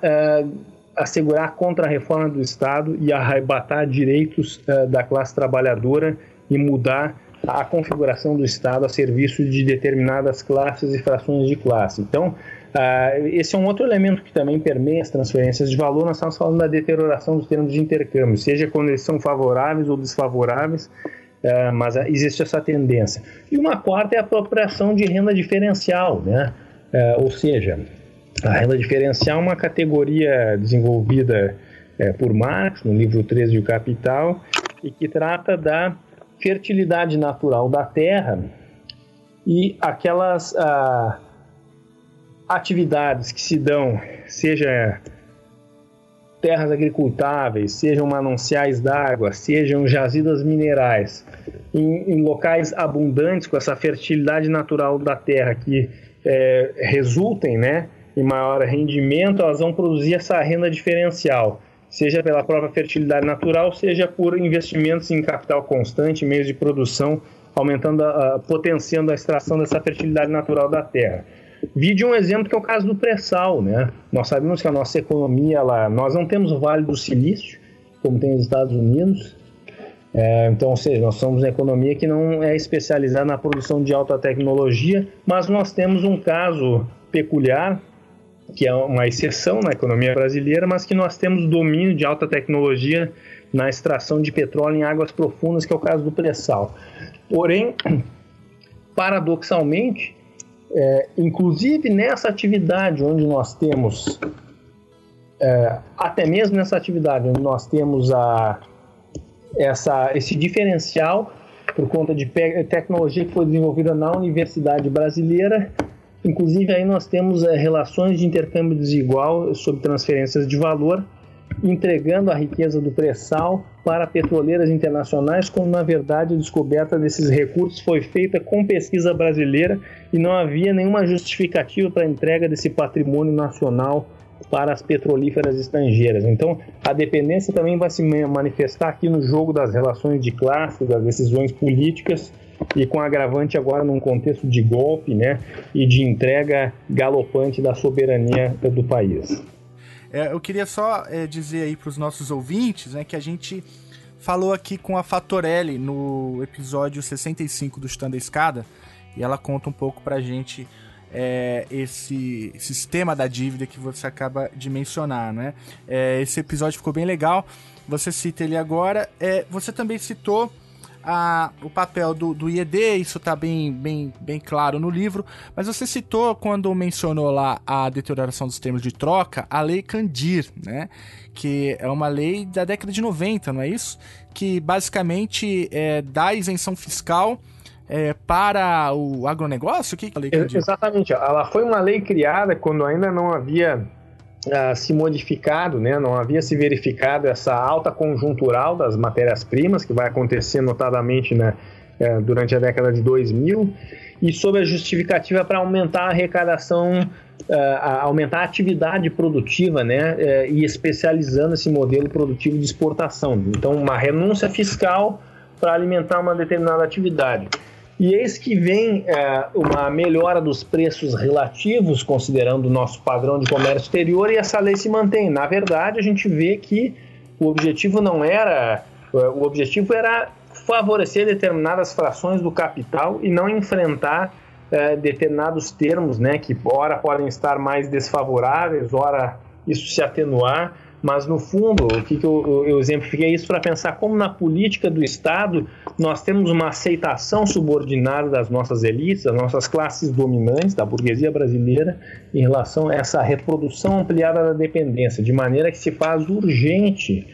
Speaker 6: assegurar a contra-reforma do Estado e arrebatar direitos uh, da classe trabalhadora e mudar a configuração do Estado a serviço de determinadas classes e frações de classe. Então, uh, esse é um outro elemento que também permeia as transferências de valor. Nós estamos falando da deterioração dos termos de intercâmbio, seja quando eles são favoráveis ou desfavoráveis, uh, mas existe essa tendência. E uma quarta é a apropriação de renda diferencial, né? ou seja, a renda diferencial é uma categoria desenvolvida é, por Marx, no livro 13 do Capital, e que trata da fertilidade natural da terra e aquelas ah, atividades que se dão, seja terras agricultáveis, sejam mananciais d'água, sejam jazidas minerais, em, em, locais abundantes com essa fertilidade natural da terra que é, resultem, né, e maior rendimento, elas vão produzir essa renda diferencial, seja pela própria fertilidade natural, seja por investimentos em capital constante, meios de produção, aumentando, a, potenciando a extração dessa fertilidade natural da terra. Vide um exemplo que é o caso do pré-sal, né? Nós sabemos que a nossa economia, ela, nós não temos o Vale do Silício, como tem os Estados Unidos, é, então, ou seja, nós somos uma economia que não é especializada na produção de alta tecnologia, mas nós temos um caso peculiar que é uma exceção na economia brasileira, mas que nós temos domínio de alta tecnologia na extração de petróleo em águas profundas, que é o caso do pré-sal. Porém, paradoxalmente, é, inclusive nessa atividade onde nós temos, é, até mesmo nessa atividade onde nós temos a, essa, esse diferencial por conta de tecnologia que foi desenvolvida na Universidade Brasileira, Inclusive, aí nós temos é, relações de intercâmbio desigual sobre transferências de valor, entregando a riqueza do pré-sal para petroleiras internacionais, quando na verdade a descoberta desses recursos foi feita com pesquisa brasileira e não havia nenhuma justificativa para a entrega desse patrimônio nacional para as petrolíferas estrangeiras. Então, a dependência também vai se manifestar aqui no jogo das relações de classe, das decisões políticas e com agravante agora num contexto de golpe né, e de entrega galopante da soberania do país.
Speaker 1: É, eu queria só é, dizer aí para os nossos ouvintes né, que a gente falou aqui com a Fatorelli no episódio 65 do Stand Escada e ela conta um pouco para a gente é, esse sistema da dívida que você acaba de mencionar, né? É, esse episódio ficou bem legal. Você cita ele agora. É, você também citou a, o papel do, do IED, isso está bem, bem, bem claro no livro, mas você citou quando mencionou lá a deterioração dos termos de troca, a lei Candir, né? Que é uma lei da década de 90, não é isso? Que basicamente é, dá isenção fiscal é, para o agronegócio? O que, que a lei Candir?
Speaker 6: Exatamente, ela foi uma lei criada quando ainda não havia uh, se modificado, né? não havia se verificado essa alta conjuntural das matérias-primas, que vai acontecer notadamente né, uh, durante a década de 2000, e sob a justificativa para aumentar a arrecadação, uh, aumentar a atividade produtiva né, eh, e especializando esse modelo produtivo de exportação. Então, uma renúncia fiscal para alimentar uma determinada atividade. E eis que vem é, uma melhora dos preços relativos, considerando o nosso padrão de comércio exterior, e essa lei se mantém. Na verdade, a gente vê que o objetivo não era. É, o objetivo era favorecer determinadas frações do capital e não enfrentar é, determinados termos, né, que ora podem estar mais desfavoráveis, ora isso se atenuar mas, no fundo, o que, que eu, eu exemplifiquei isso para pensar como na política do Estado nós temos uma aceitação subordinada das nossas elites, das nossas classes dominantes, da burguesia brasileira, em relação a essa reprodução ampliada da dependência, de maneira que se faz urgente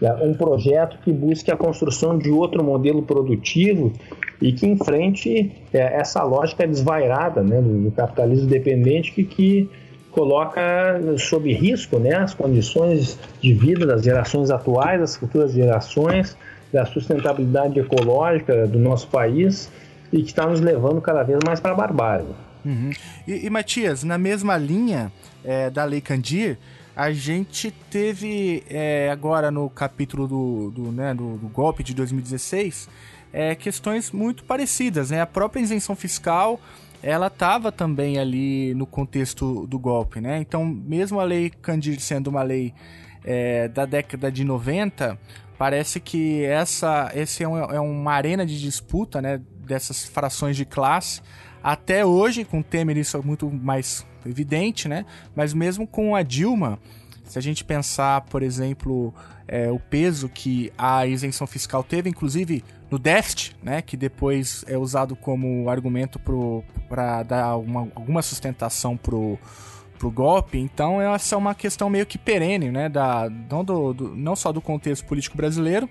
Speaker 6: né, um projeto que busque a construção de outro modelo produtivo e que enfrente é, essa lógica desvairada né, do, capitalismo dependente que, que coloca sob risco né, as condições de vida das gerações atuais, das futuras gerações, da sustentabilidade ecológica do nosso país e que está nos levando cada vez mais para a barbárie.
Speaker 1: Uhum. E, e, Matias, na mesma linha é, da Lei Candir, a gente teve é, agora no capítulo do, do, né, do, do golpe de 2016 é, questões muito parecidas. Né? A própria isenção fiscal ela estava também ali no contexto do golpe. Né? Então, mesmo a Lei Candir sendo uma lei é, da década de 90, parece que essa esse é, um, é uma arena de disputa né, dessas frações de classe até hoje, com Temer, isso é muito mais evidente, né? Mas mesmo com a Dilma, se a gente pensar, por exemplo, é, o peso que a isenção fiscal teve, inclusive no déficit, né, que depois é usado como argumento para dar uma, alguma sustentação pro, pro golpe. Então essa é uma questão meio que perene, né, da, não, do, do, não só do contexto político brasileiro,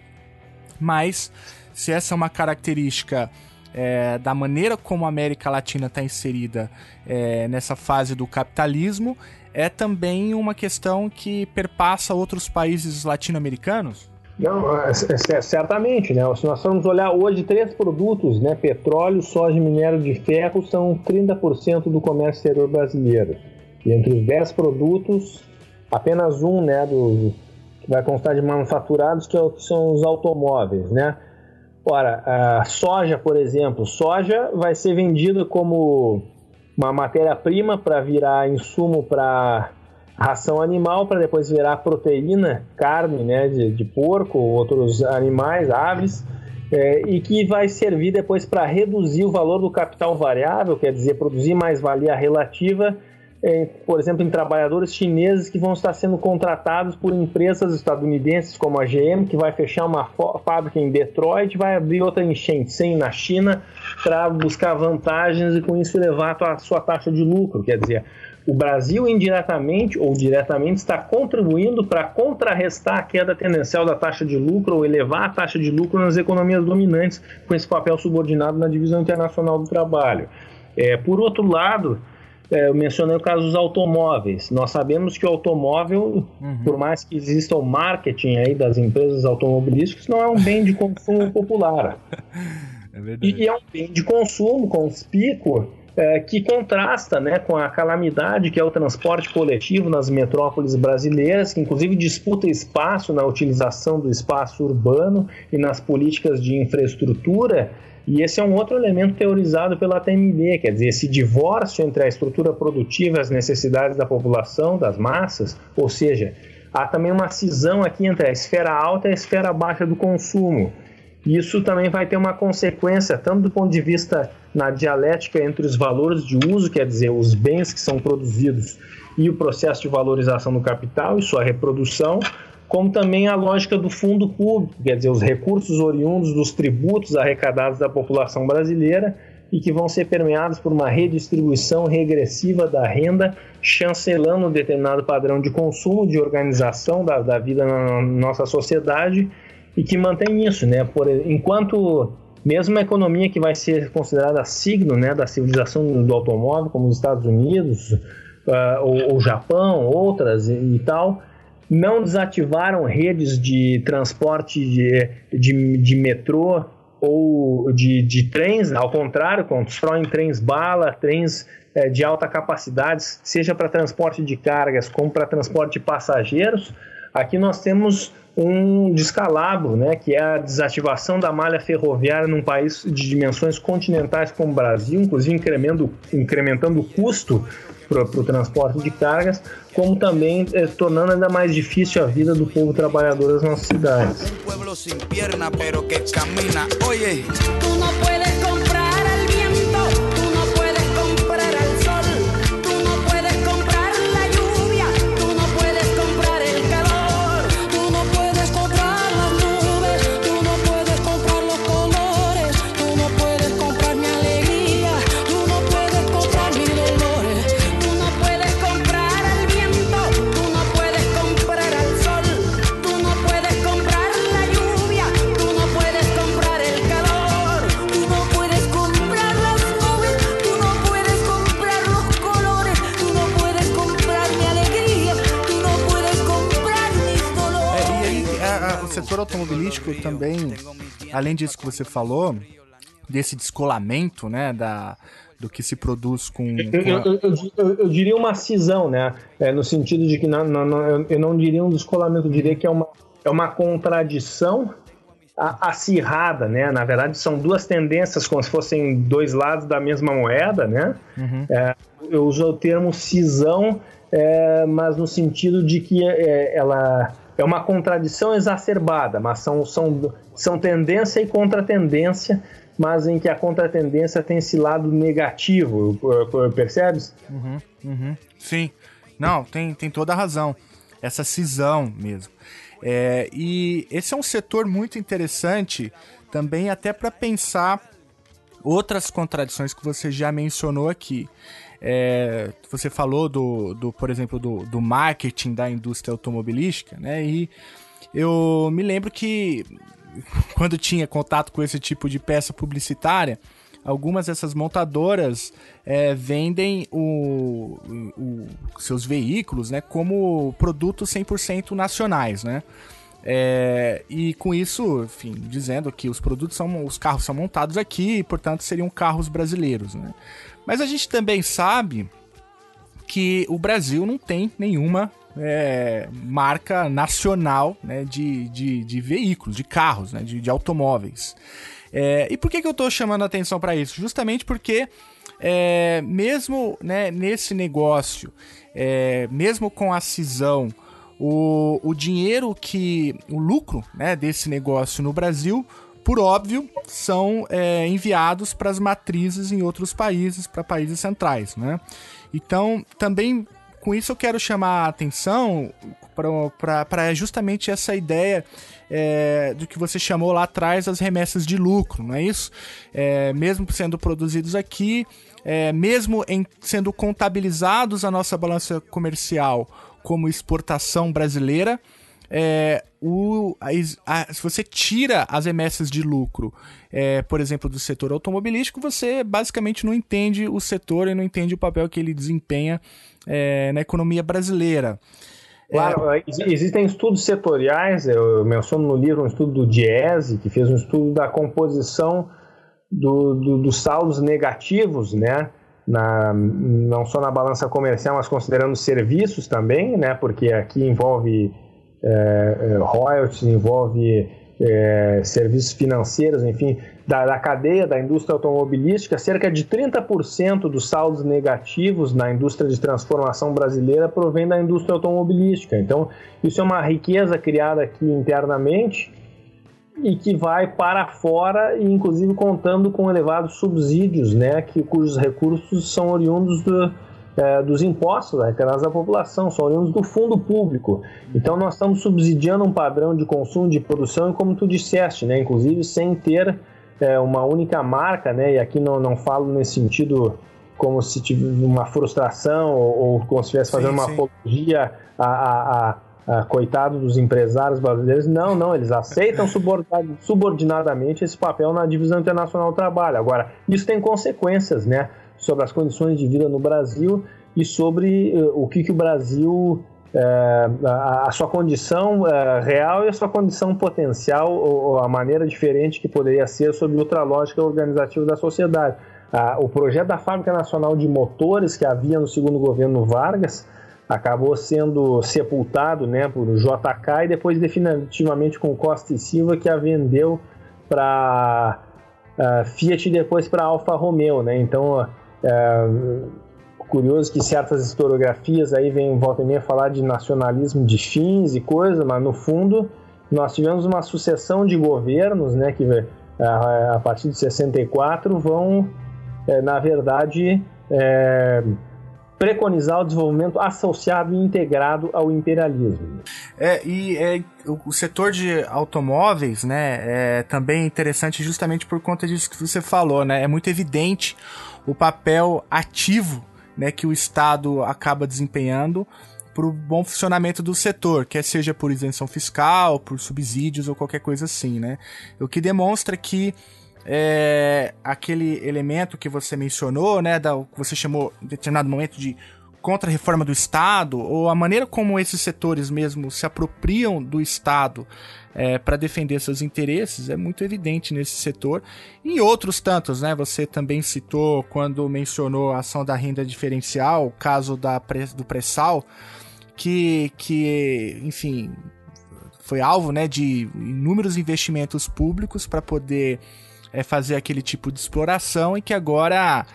Speaker 1: mas se essa é uma característica é, da maneira como a América Latina está inserida é, nessa fase do capitalismo, é também uma questão que perpassa outros países latino-americanos?
Speaker 6: Não, é, é, certamente, né? Se nós formos olhar hoje três produtos, né? Petróleo, soja e minério de ferro são 30% do comércio exterior brasileiro. E entre os 10 produtos, apenas um, né, do, que vai constar de manufaturados, que, é, que são os automóveis, né? Ora, a soja, por exemplo, soja vai ser vendida como uma matéria-prima para virar insumo para ração animal, para depois virar proteína, carne né, de, de porco, outros animais, aves, é, e que vai servir depois para reduzir o valor do capital variável, quer dizer, produzir mais valia relativa por exemplo, em trabalhadores chineses que vão estar sendo contratados por empresas estadunidenses como a GM, que vai fechar uma fábrica em Detroit, vai abrir outra em Shenzhen, na China, para buscar vantagens e com isso elevar a sua taxa de lucro. Quer dizer, o Brasil indiretamente ou diretamente está contribuindo para contrarrestar a queda tendencial da taxa de lucro ou elevar a taxa de lucro nas economias dominantes com esse papel subordinado na divisão internacional do trabalho. É, por outro lado, é, eu mencionei o caso dos automóveis. Nós sabemos que o automóvel, uhum. por mais que exista o marketing aí das empresas automobilísticas, não é um bem de consumo popular. É verdade. E é um bem de consumo conspícuo é, que contrasta né, com a calamidade que é o transporte coletivo nas metrópoles brasileiras, que inclusive disputa espaço na utilização do espaço urbano e nas políticas de infraestrutura e esse é um outro elemento teorizado pela TMD, quer dizer, esse divórcio entre a estrutura produtiva e as necessidades da população, das massas, ou seja, há também uma cisão aqui entre a esfera alta e a esfera baixa do consumo. Isso também vai ter uma consequência, tanto do ponto de vista na dialética entre os valores de uso, quer dizer, os bens que são produzidos, e o processo de valorização do capital e sua reprodução, como também a lógica do fundo público, quer dizer, os recursos oriundos dos tributos arrecadados da população brasileira e que vão ser permeados por uma redistribuição regressiva da renda, chancelando um determinado padrão de consumo, de organização da, da vida na nossa sociedade e que mantém isso, né? Por, enquanto mesmo a economia que vai ser considerada signo né, da civilização do automóvel, como os Estados Unidos, uh, ou, ou Japão, outras e, e tal, não desativaram redes de transporte de, de, de metrô ou de, de trens, ao contrário, constroem trens bala, trens é, de alta capacidade, seja para transporte de cargas como para transporte de passageiros. Aqui nós temos um descalabro, né, que é a desativação da malha ferroviária num país de dimensões continentais como o Brasil, inclusive incrementando, incrementando o custo para o transporte de cargas, como também eh, tornando ainda mais difícil a vida do povo trabalhador das nossas cidades.
Speaker 1: Setor automobilístico também, além disso que você falou, desse descolamento, né, da, do que se produz com. com
Speaker 6: eu, eu, eu, eu, diria uma cisão, né? É, no sentido de que não, eu não diria um descolamento, eu diria que é uma, é uma contradição acirrada, né? Na verdade, são duas tendências, como se fossem dois lados da mesma moeda, né? Uhum. É, eu uso o termo cisão, é, mas no sentido de que é, ela é uma contradição exacerbada, mas são, são, são tendência e contratendência mas em que a contratendência tem esse lado negativo, percebes?
Speaker 1: Uhum, uhum. Sim, não, tem, tem toda a razão. Essa cisão mesmo. É, e esse é um setor muito interessante também, até para pensar outras contradições que você já mencionou aqui. É, você falou do, do por exemplo, do, do marketing da indústria automobilística, né? E eu me lembro que quando tinha contato com esse tipo de peça publicitária, algumas dessas montadoras é, vendem o, o, seus veículos né, como produtos 100% nacionais, né? É, e com isso, enfim, dizendo que os produtos são, os carros são montados aqui e, portanto, seriam carros brasileiros, né? Mas a gente também sabe que o Brasil não tem nenhuma é, marca nacional né, de, de, de, veículos, de carros, né, de, de automóveis. É, e por que, que eu estou chamando a atenção para isso? Justamente porque, é, mesmo né, nesse negócio, é, mesmo com a cisão, o, o dinheiro que. o lucro né, desse negócio no Brasil por óbvio, são é, enviados para as matrizes em outros países, para países centrais, né? Então, também com isso eu quero chamar a atenção para justamente essa ideia é, do que você chamou lá atrás as remessas de lucro, não é isso? É, mesmo sendo produzidos aqui, é, mesmo em, sendo contabilizados a nossa balança comercial como exportação brasileira, é, o, a, a, se você tira as remessas de lucro, é, por exemplo, do setor automobilístico, você basicamente não entende o setor e não entende o papel que ele desempenha é, na economia brasileira.
Speaker 6: Claro, é... existem estudos setoriais, eu menciono no livro um estudo do Diese, que fez um estudo da composição do, do, dos saldos negativos, né? Na, não só na balança comercial, mas considerando serviços também, né? Porque aqui envolve é, é royalties, envolve é, serviços financeiros, enfim, da, da, cadeia da indústria automobilística, cerca de 30% dos saldos negativos na indústria de transformação brasileira provém da indústria automobilística. Então, isso é uma riqueza criada aqui internamente e que vai para fora, inclusive contando com elevados subsídios, né, que, cujos recursos são oriundos do, é, dos impostos arrecadados da população, são oriundos do fundo público. Então nós estamos subsidiando um padrão de consumo, de produção, e como tu disseste, né, inclusive sem ter é, uma única marca, né, e aqui não, não falo nesse sentido como se tivesse uma frustração ou, ou como se estivesse fazendo sim, uma sim. apologia a, a, a, a, coitado dos empresários brasileiros. Não, não, eles aceitam subordinadamente esse papel na divisão internacional do trabalho. Agora, isso tem consequências, né? Sobre as condições de vida no Brasil e sobre uh, o que, que o Brasil, uh, a, a, sua condição uh, real e a sua condição potencial, ou, ou, a maneira diferente que poderia ser sobre outra lógica organizativa da sociedade. o projeto da Fábrica Nacional de Motores que havia no segundo governo Vargas acabou sendo sepultado né, por JK e depois definitivamente com Costa e Silva que a vendeu para Fiat e depois para Alfa Romeo, né? Então é, curioso que certas historiografias aí vêm volta e meia falar de nacionalismo de fins e coisa, mas no fundo nós tivemos uma sucessão de governos, né, que é, a, partir de 64 vão, é, na verdade, é, preconizar o desenvolvimento associado e integrado ao imperialismo.
Speaker 1: É, e é, o, setor de automóveis, né, é também interessante justamente por conta disso que você falou, né, é muito evidente o papel ativo né, que o Estado acaba desempenhando para o bom funcionamento do setor, quer seja por isenção fiscal, por subsídios ou qualquer coisa assim, né? O que demonstra que é, aquele elemento que você mencionou, né, da, que você chamou em determinado momento de contra a reforma do Estado, ou a maneira como esses setores mesmo se apropriam do Estado é, para defender seus interesses é muito evidente nesse setor. E outros tantos, né? Você também citou quando mencionou a ação da renda diferencial, o caso da, do pré-sal, que, que, enfim, foi alvo né, de inúmeros investimentos públicos para poder é, fazer aquele tipo de exploração e que agora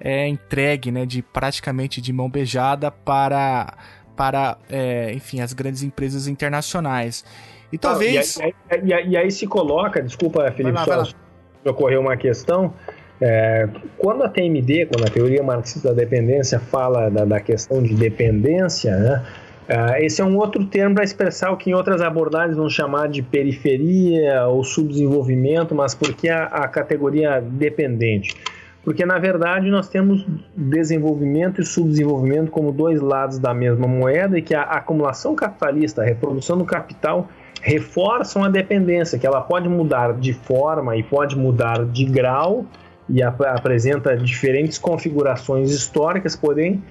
Speaker 1: é entregue né, de praticamente de mão beijada para, para é, enfim, as grandes empresas internacionais. E talvez.
Speaker 6: e, aí, e, aí, e, aí, se coloca, desculpa, Felipe, lá, só ocorreu uma questão. É, quando a TMD, quando a teoria marxista da dependência fala da, da questão de dependência, né, é, esse é um outro termo para expressar o que em outras abordagens vão chamar de periferia ou subdesenvolvimento, mas por que a, a categoria dependente? Porque na verdade nós temos desenvolvimento e subdesenvolvimento como dois lados da mesma moeda e que a acumulação capitalista, a reprodução do capital, reforçam a dependência, que ela pode mudar de forma e pode mudar de grau e ap apresenta diferentes configurações históricas, porém,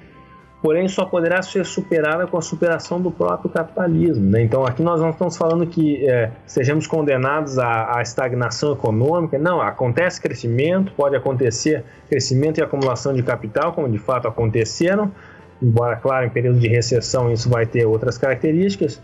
Speaker 6: porém só poderá ser superada com a superação do próprio capitalismo. Né? Então aqui nós não estamos falando que é, sejamos condenados à, à, estagnação econômica, não, acontece crescimento, pode acontecer crescimento e acumulação de capital, como de fato aconteceram, embora, claro, em período de recessão isso vai ter outras características,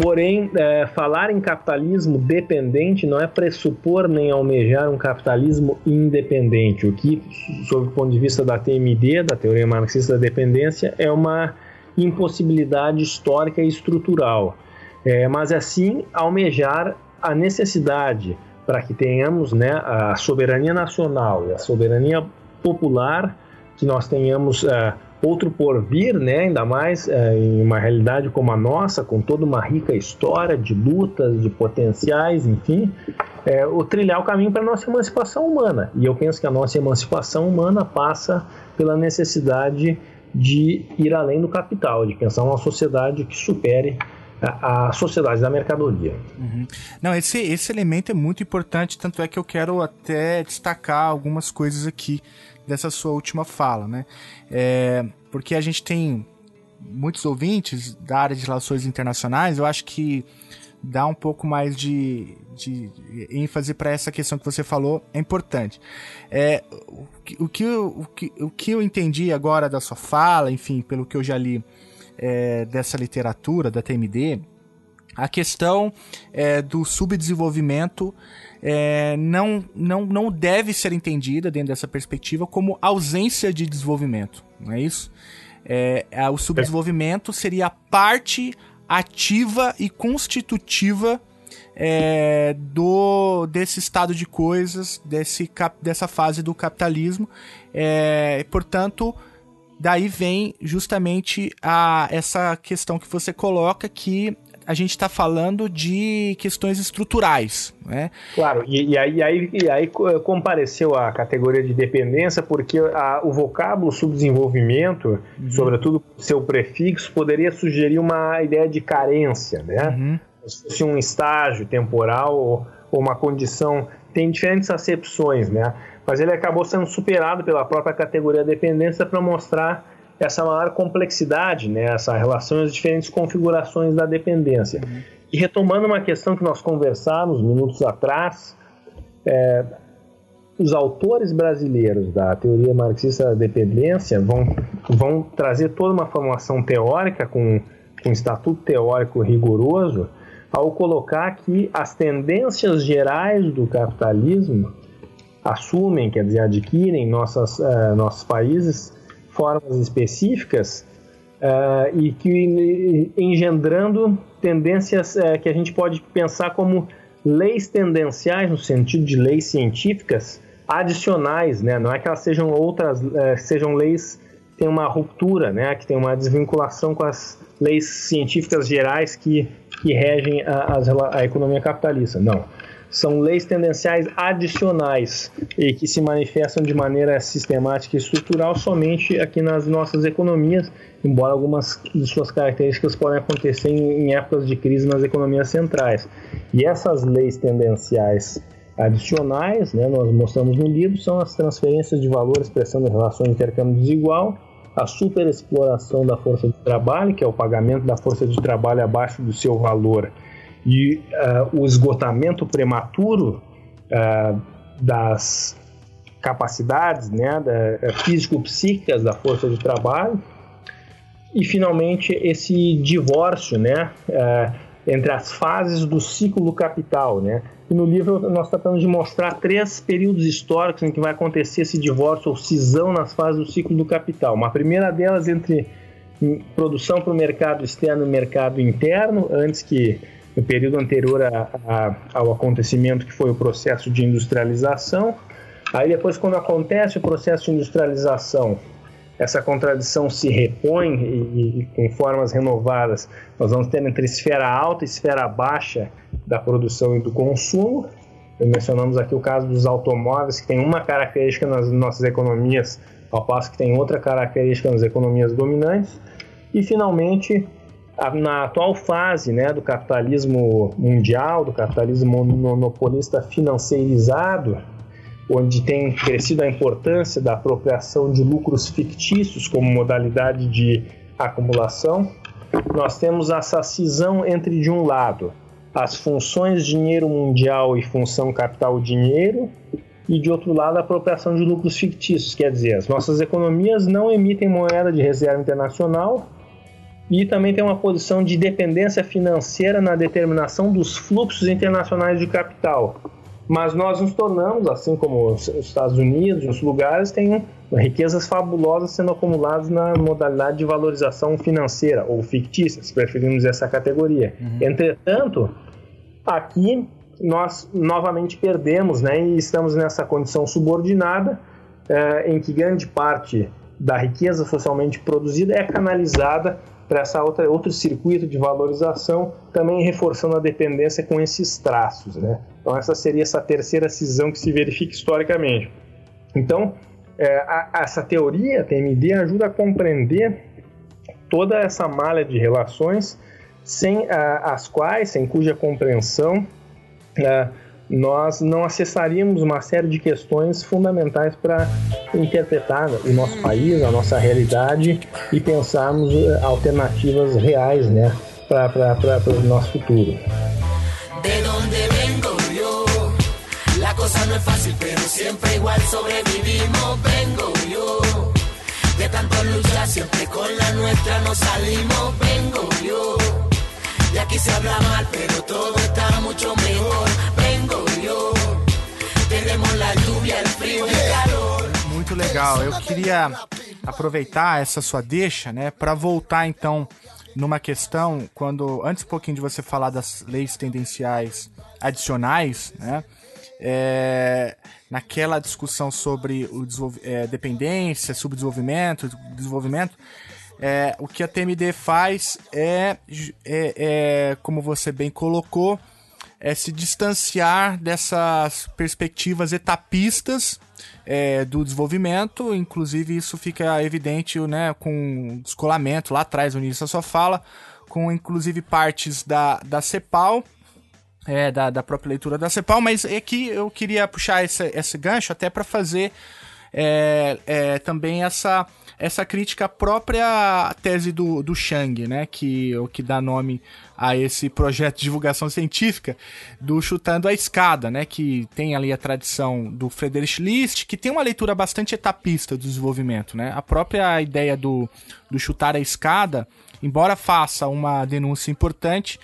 Speaker 6: Porém, é, falar em capitalismo dependente não é pressupor nem almejar um capitalismo independente, o que, sob o ponto de vista da TMD, da teoria marxista da dependência, é uma impossibilidade histórica e estrutural. É, mas assim almejar a necessidade para que tenhamos né, a soberania nacional e a soberania popular, que nós tenhamos. Uh, outro porvir, né? ainda mais é, em uma realidade como a nossa, com toda uma rica história de lutas, de potenciais, enfim, é, o trilhar o caminho para a nossa emancipação humana. E eu penso que a nossa emancipação humana passa pela necessidade de ir além do capital, de pensar uma sociedade que supere a, a sociedade da mercadoria.
Speaker 1: Uhum. Não, esse, esse elemento é muito importante, tanto é que eu quero até destacar algumas coisas aqui dessa sua última fala, né? É, porque a gente tem muitos ouvintes da área de relações internacionais, eu acho que dar um pouco mais de, de ênfase para essa questão que você falou é importante. É, o, o, que, o, que, o que eu entendi agora da sua fala, enfim, pelo que eu já li é, dessa literatura, da TMD, a questão é, do subdesenvolvimento é, não, não, não deve ser entendida dentro dessa perspectiva como ausência de desenvolvimento, não é isso? É, o subdesenvolvimento seria a parte ativa e constitutiva é, do desse estado de coisas, desse, dessa fase do capitalismo. É, portanto, daí vem justamente a, essa questão que você coloca que a gente está falando de questões estruturais, né?
Speaker 6: Claro, e, e, aí, e, aí, e aí compareceu a categoria de dependência porque a, o vocábulo subdesenvolvimento, uhum. sobretudo seu prefixo, poderia sugerir uma ideia de carência, né? Uhum. Se fosse um estágio temporal ou, ou uma condição, tem diferentes acepções, né? Mas ele acabou sendo superado pela própria categoria dependência para mostrar essa maior complexidade, né, essa relação as diferentes configurações da dependência. Uhum. E retomando uma questão que nós conversamos minutos atrás, é, os autores brasileiros da teoria marxista da dependência vão, vão trazer toda uma formação teórica com, com um estatuto teórico rigoroso ao colocar que as tendências gerais do capitalismo assumem, quer dizer, adquirem nossas, uh, nossos países formas específicas uh, e que engendrando tendências uh, que a gente pode pensar como leis tendenciais no sentido de leis científicas adicionais, né? Não é que elas sejam outras, uh, sejam leis que têm uma ruptura, né? Que tem uma desvinculação com as leis científicas gerais que, que regem a, a, a economia capitalista. Não são leis tendenciais adicionais e que se manifestam de maneira sistemática e estrutural somente aqui nas nossas economias, embora algumas de suas características podem acontecer em, épocas de crise nas economias centrais. E essas leis tendenciais adicionais, né, nós mostramos no livro, são as transferências de valor expressando relações de intercâmbio desigual, a superexploração da força de trabalho, que é o pagamento da força de trabalho abaixo do seu valor, e uh, o esgotamento prematuro uh, das capacidades né, da, físico-psíquicas da força de trabalho, e finalmente esse divórcio né, uh, entre as fases do ciclo capital. Né? E no livro nós tratamos de mostrar três períodos históricos em que vai acontecer esse divórcio ou cisão nas fases do ciclo do capital. Uma primeira delas entre produção para o mercado externo e mercado interno, antes que no período anterior a, a, ao acontecimento que foi o processo de industrialização. Aí depois, quando acontece o processo de industrialização, essa contradição se repõe e, e, com formas renovadas, nós vamos ter entre esfera alta e esfera baixa da produção e do consumo. Mencionamos aqui o caso dos automóveis, que tem uma característica nas nossas economias, ao passo que tem outra característica nas economias dominantes. E, finalmente, na atual fase né, do capitalismo mundial, do capitalismo monopolista financeirizado, onde tem crescido a importância da apropriação de lucros fictícios como modalidade de acumulação, nós temos essa cisão entre, de um lado, as funções dinheiro mundial e função capital dinheiro, e de outro lado, a apropriação de lucros fictícios, quer dizer, as nossas economias não emitem moeda de reserva internacional e também tem uma posição de dependência financeira na determinação dos fluxos internacionais de capital. Mas nós nos tornamos, assim como os Estados Unidos e outros lugares, têm riquezas fabulosas sendo acumuladas na modalidade de valorização financeira ou fictícia, se preferirmos essa categoria. Uhum. Entretanto, Aqui nós novamente perdemos, né, e estamos nessa condição subordinada, é, em que grande parte da riqueza socialmente produzida é canalizada para essa outra outro circuito de valorização, também reforçando a dependência com esses traços, né? Então essa seria essa terceira cisão que se verifica historicamente. Então é, a, essa teoria TMD ajuda a compreender toda essa malha de relações sem as quais, sem cuja compreensão, nós não acessaríamos uma série de questões fundamentais para interpretar o nosso país, a nossa realidade e pensarmos eh, alternativas reais né, para o nosso futuro. De donde vengo yo, la cosa no es fácil, pero siempre igual sobrevivimos. Vengo yo, de tanto luchar, siempre con la nuestra nos salimos. Vengo yo. Y aquí se habla mal, pero todo está mucho mejor.
Speaker 1: Muito legal. Eu queria aproveitar essa sua deixa, né, para voltar então numa questão quando antes um pouquinho de você falar das leis tendenciais adicionais, né? É, naquela discussão sobre o é, dependência, subdesenvolvimento, desenvolvimento, é, o que a TMD faz é, é, é, como você bem colocou, é se distanciar dessas perspectivas etapistas é, do desenvolvimento. Inclusive, isso fica evidente né, com o descolamento lá atrás, no início da sua fala, com inclusive partes da, da CEPAL. É, da, da própria leitura da CEPAL, mas é que eu queria puxar esse, esse gancho até para fazer é, é, também essa essa crítica à própria tese do, do Chang, né? Que o que dá nome a esse projeto de divulgação científica do Chutando a Escada, né? Que tem ali a tradição do Friedrich List, que tem uma leitura bastante etapista do desenvolvimento, né? A própria ideia do, do chutar a escada, embora faça uma denúncia importante,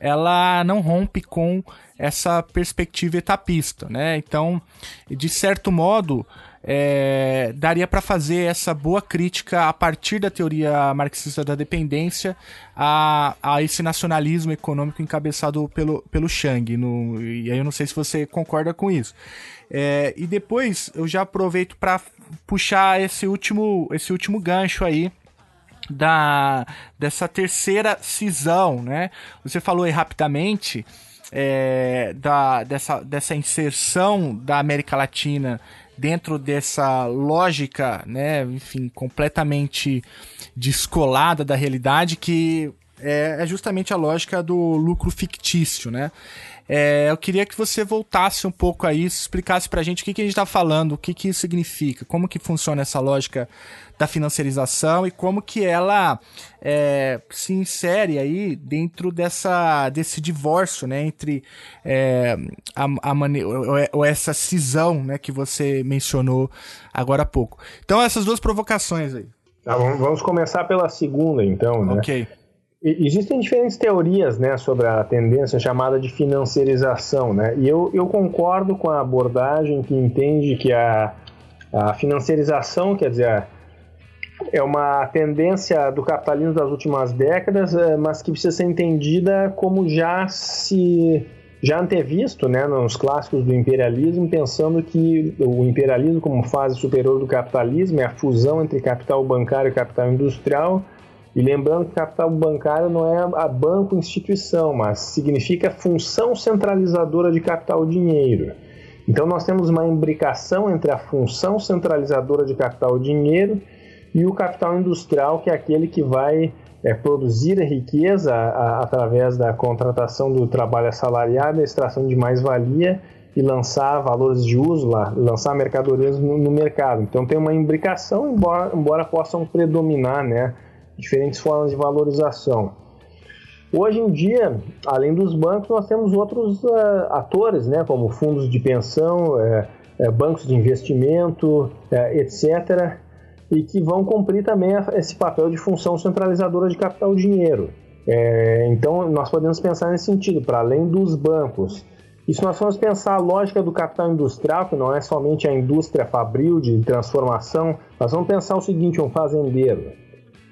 Speaker 1: ela não rompe com essa perspectiva etapista, né? Então, de certo modo, é, daria para fazer essa boa crítica a partir da teoria marxista da dependência a, a esse nacionalismo econômico encabeçado pelo, pelo Chang. No, e aí eu não sei se você concorda com isso. É, e depois eu já aproveito para puxar esse último, esse último gancho aí da dessa terceira cisão, né? Você falou aí rapidamente é, da, dessa, dessa inserção da América Latina dentro dessa lógica, né, enfim, completamente descolada da realidade que é, é justamente a lógica do lucro fictício, né? É, eu queria que você voltasse um pouco aí, explicasse pra gente o que, que a gente tá falando, o que, que isso significa, como que funciona essa lógica da financiarização e como que ela é, se insere aí dentro dessa, desse divórcio, né, entre é, a, a maneira, ou essa cisão, né, que você mencionou agora há pouco. Então, essas duas provocações aí.
Speaker 6: Tá, vamos começar pela segunda, então, né?
Speaker 1: Ok.
Speaker 6: Existem diferentes teorias né, sobre a tendência chamada de financiarização, né? e eu, eu concordo com a abordagem que entende que a, a financiarização, quer dizer, é uma tendência do capitalismo das últimas décadas, é, mas que precisa ser entendida como já se já antevisto né, nos clássicos do imperialismo, pensando que o imperialismo como fase superior do capitalismo é a fusão entre capital bancário e capital industrial, e lembrando que capital bancário não é a banco instituição, mas significa função centralizadora de capital dinheiro. Então nós temos uma imbricação entre a função centralizadora de capital dinheiro e o capital industrial, que é aquele que vai é, produzir a riqueza a, a, através da contratação do trabalho assalariado, a extração de mais-valia e lançar valores de uso lá, lançar mercadorias no, no mercado. Então tem uma imbricação, embora, embora possam predominar, né? diferentes formas de valorização. Hoje em dia, além dos bancos, nós temos outros uh, atores, né, como fundos de pensão, uh, uh, bancos de investimento, etc., e que vão cumprir também esse papel de função centralizadora de capital dinheiro. então, nós podemos pensar nesse sentido, para além dos bancos. E se nós formos pensar a lógica do capital industrial, que não é somente a indústria fabril de transformação, nós vamos pensar o seguinte: um fazendeiro.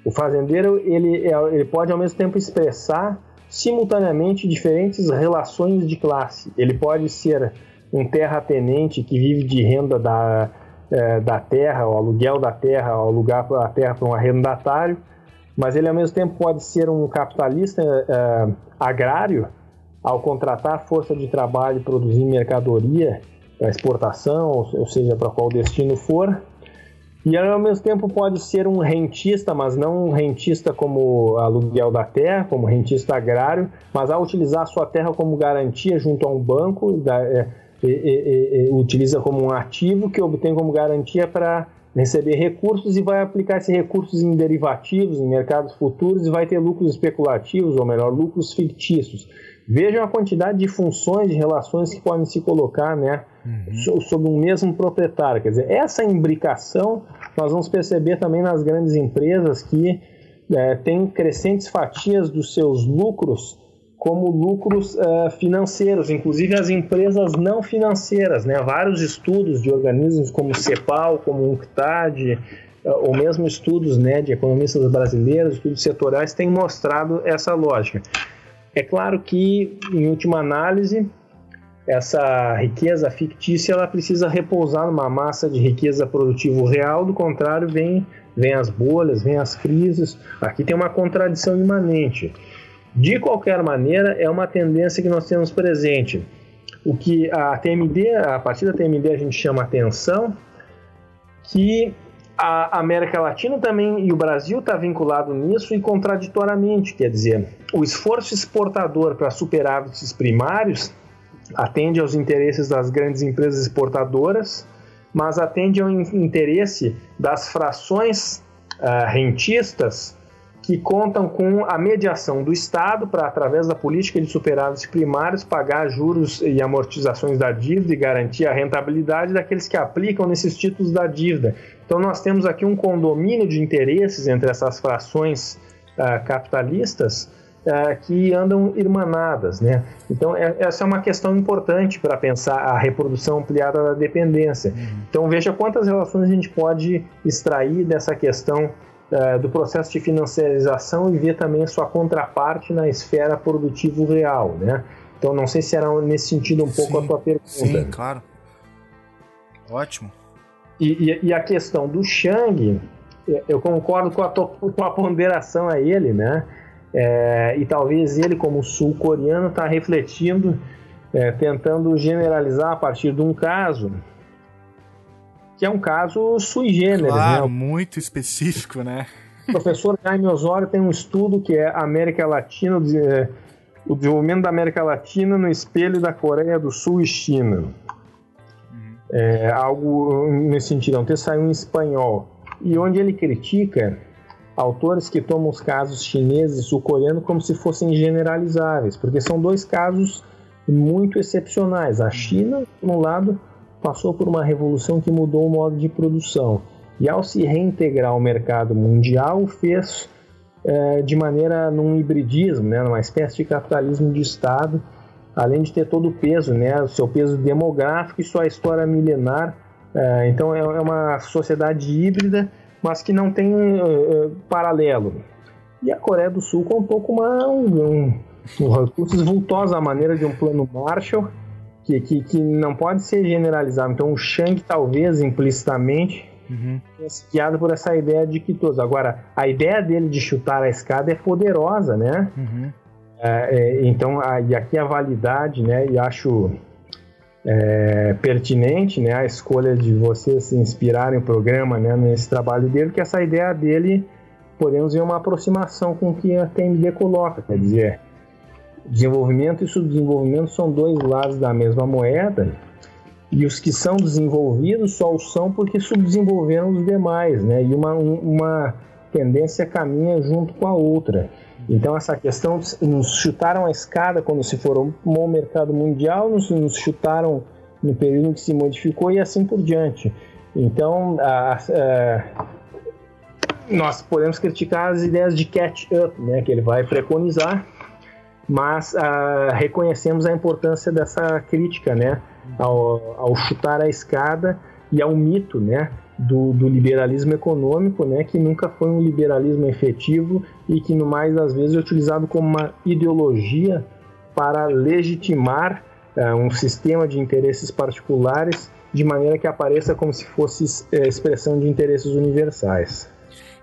Speaker 6: O fazendeiro ele, é, ele pode ao mesmo tempo expressar simultaneamente diferentes relações de classe. Ele pode ser um terratenente que vive de renda da, é, da terra, o aluguel da terra, o alugar a terra para um arrendatário, mas ele ao mesmo tempo pode ser um capitalista é, agrário ao contratar força de trabalho e produzir mercadoria para exportação, ou seja, para qual destino for, e ao mesmo tempo pode ser um rentista, mas não um rentista como aluguel da terra, como rentista agrário, mas ao utilizar a sua terra como garantia junto a um banco, é, é, é, utiliza como um ativo que obtém como garantia para receber recursos e vai aplicar esses recursos em derivativos, em mercados futuros e vai ter lucros especulativos, ou melhor, lucros fictícios. Vejam a quantidade de funções, de relações que podem se colocar né, uhum. sobre um mesmo proprietário. Quer dizer, essa imbricação nós vamos perceber também nas grandes empresas que é, têm crescentes fatias dos seus lucros como lucros uh, financeiros, inclusive as empresas não financeiras. Né? Vários estudos de organismos como CEPAL, como UNCTAD, uh, ou mesmo estudos né, de economistas brasileiros, estudos setoriais, têm mostrado essa lógica. É claro que, em última análise, essa riqueza fictícia ela precisa repousar numa massa de riqueza produtivo real, do contrário, vem, vem as bolhas, vem as crises. Aqui tem uma contradição imanente. De qualquer maneira, é uma tendência que nós temos presente. O que a TMD, a partir da TMD a gente chama atenção que a América Latina também e o Brasil está vinculado nisso e contraditoriamente, quer dizer, o esforço exportador para superávites primários atende aos interesses das grandes empresas exportadoras, mas atende ao interesse das frações uh, rentistas que contam com a mediação do Estado para, através da política de superávites primários, pagar juros e amortizações da dívida e garantir a rentabilidade daqueles que aplicam nesses títulos da dívida. Então, nós temos aqui um condomínio de interesses entre essas frações uh, capitalistas uh, que andam irmanadas. Né? Então, é, essa é uma questão importante para pensar a reprodução ampliada da dependência. Uhum. Então, veja quantas relações a gente pode extrair dessa questão uh, do processo de financiarização e ver também a sua contraparte na esfera produtivo real. Né? Então, não sei se era nesse sentido um pouco sim, a tua pergunta.
Speaker 1: Sim, claro. Ótimo.
Speaker 6: E, e, e, a questão do Shang, eu concordo com a, com a ponderação a ele, né? É, e talvez ele, como sul-coreano, está refletindo, é, tentando generalizar a partir de um caso que é um caso sui generis,
Speaker 1: claro,
Speaker 6: né?
Speaker 1: muito específico, né?
Speaker 6: O professor Jaime Osório tem um estudo que é América Latina, é, o desenvolvimento da América Latina no espelho da Coreia do Sul e China. É, algo nesse sentido, um texto saiu em espanhol. E onde ele critica autores que tomam os casos chineses e sul-coreanos como se fossem generalizáveis, porque são dois casos muito excepcionais. A China, por um lado, passou por uma revolução que mudou o modo de produção e, ao se reintegrar ao mercado mundial, fez é, de maneira num hibridismo, né, numa espécie de capitalismo de Estado, além de ter todo o peso, né, o seu peso demográfico e sua história milenar. É, então, é, é uma sociedade híbrida, mas que não tem paralelo. E a Coreia do Sul contou com uma, um, um recurso vultosa maneira de um plano Marshall, que, que, que não pode ser generalizado. Então, o Shang, talvez implicitamente, uhum. guiado por essa ideia de que todos. Agora, a ideia dele de chutar a escada é poderosa, né? Uhum. É, é, então, a, e aqui a validade, né? E acho é, pertinente, né? A escolha de vocês se inspirarem o programa, né? Nesse trabalho dele, que essa ideia dele podemos ver uma aproximação com o que a TMD coloca, quer dizer Desenvolvimento e subdesenvolvimento são dois lados da mesma moeda, e os que são desenvolvidos só o são porque subdesenvolveram os demais, né? E uma, uma tendência caminha junto com a outra. Então, essa questão, nos chutaram a escada quando se formou o mercado mundial, nos, nos chutaram no período que se modificou e assim por diante. Então, a, a, nós podemos criticar as ideias de catch-up, né, que ele vai preconizar, mas uh, reconhecemos a importância dessa crítica, né, ao, ao, chutar a escada e ao mito, né, do, do, liberalismo econômico, né, que nunca foi um liberalismo efetivo e que no mais das vezes é utilizado como uma ideologia para legitimar uh, um sistema de interesses particulares de maneira que apareça como se fosse uh, expressão de interesses universais.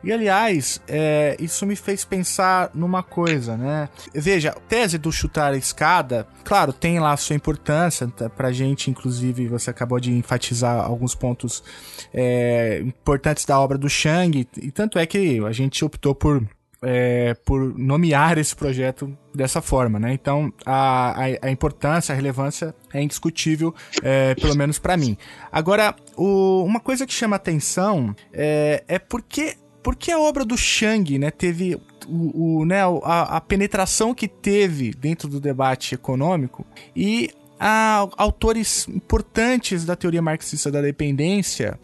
Speaker 1: E aliás, é, isso me fez pensar numa coisa, né? Veja, a tese do chutar a escada, claro, tem lá a sua importância tá, pra gente, inclusive, você acabou de enfatizar alguns pontos é, importantes da obra do Shang, e tanto é que a gente optou por é, por nomear esse projeto dessa forma, né? Então a, a, a importância, a relevância é indiscutível, é, pelo menos para mim. Agora, o, uma coisa que chama atenção é, é porque porque a obra do Shang, né, teve o, o né, a, a, penetração que teve dentro do debate econômico e a, autores importantes da teoria marxista da dependência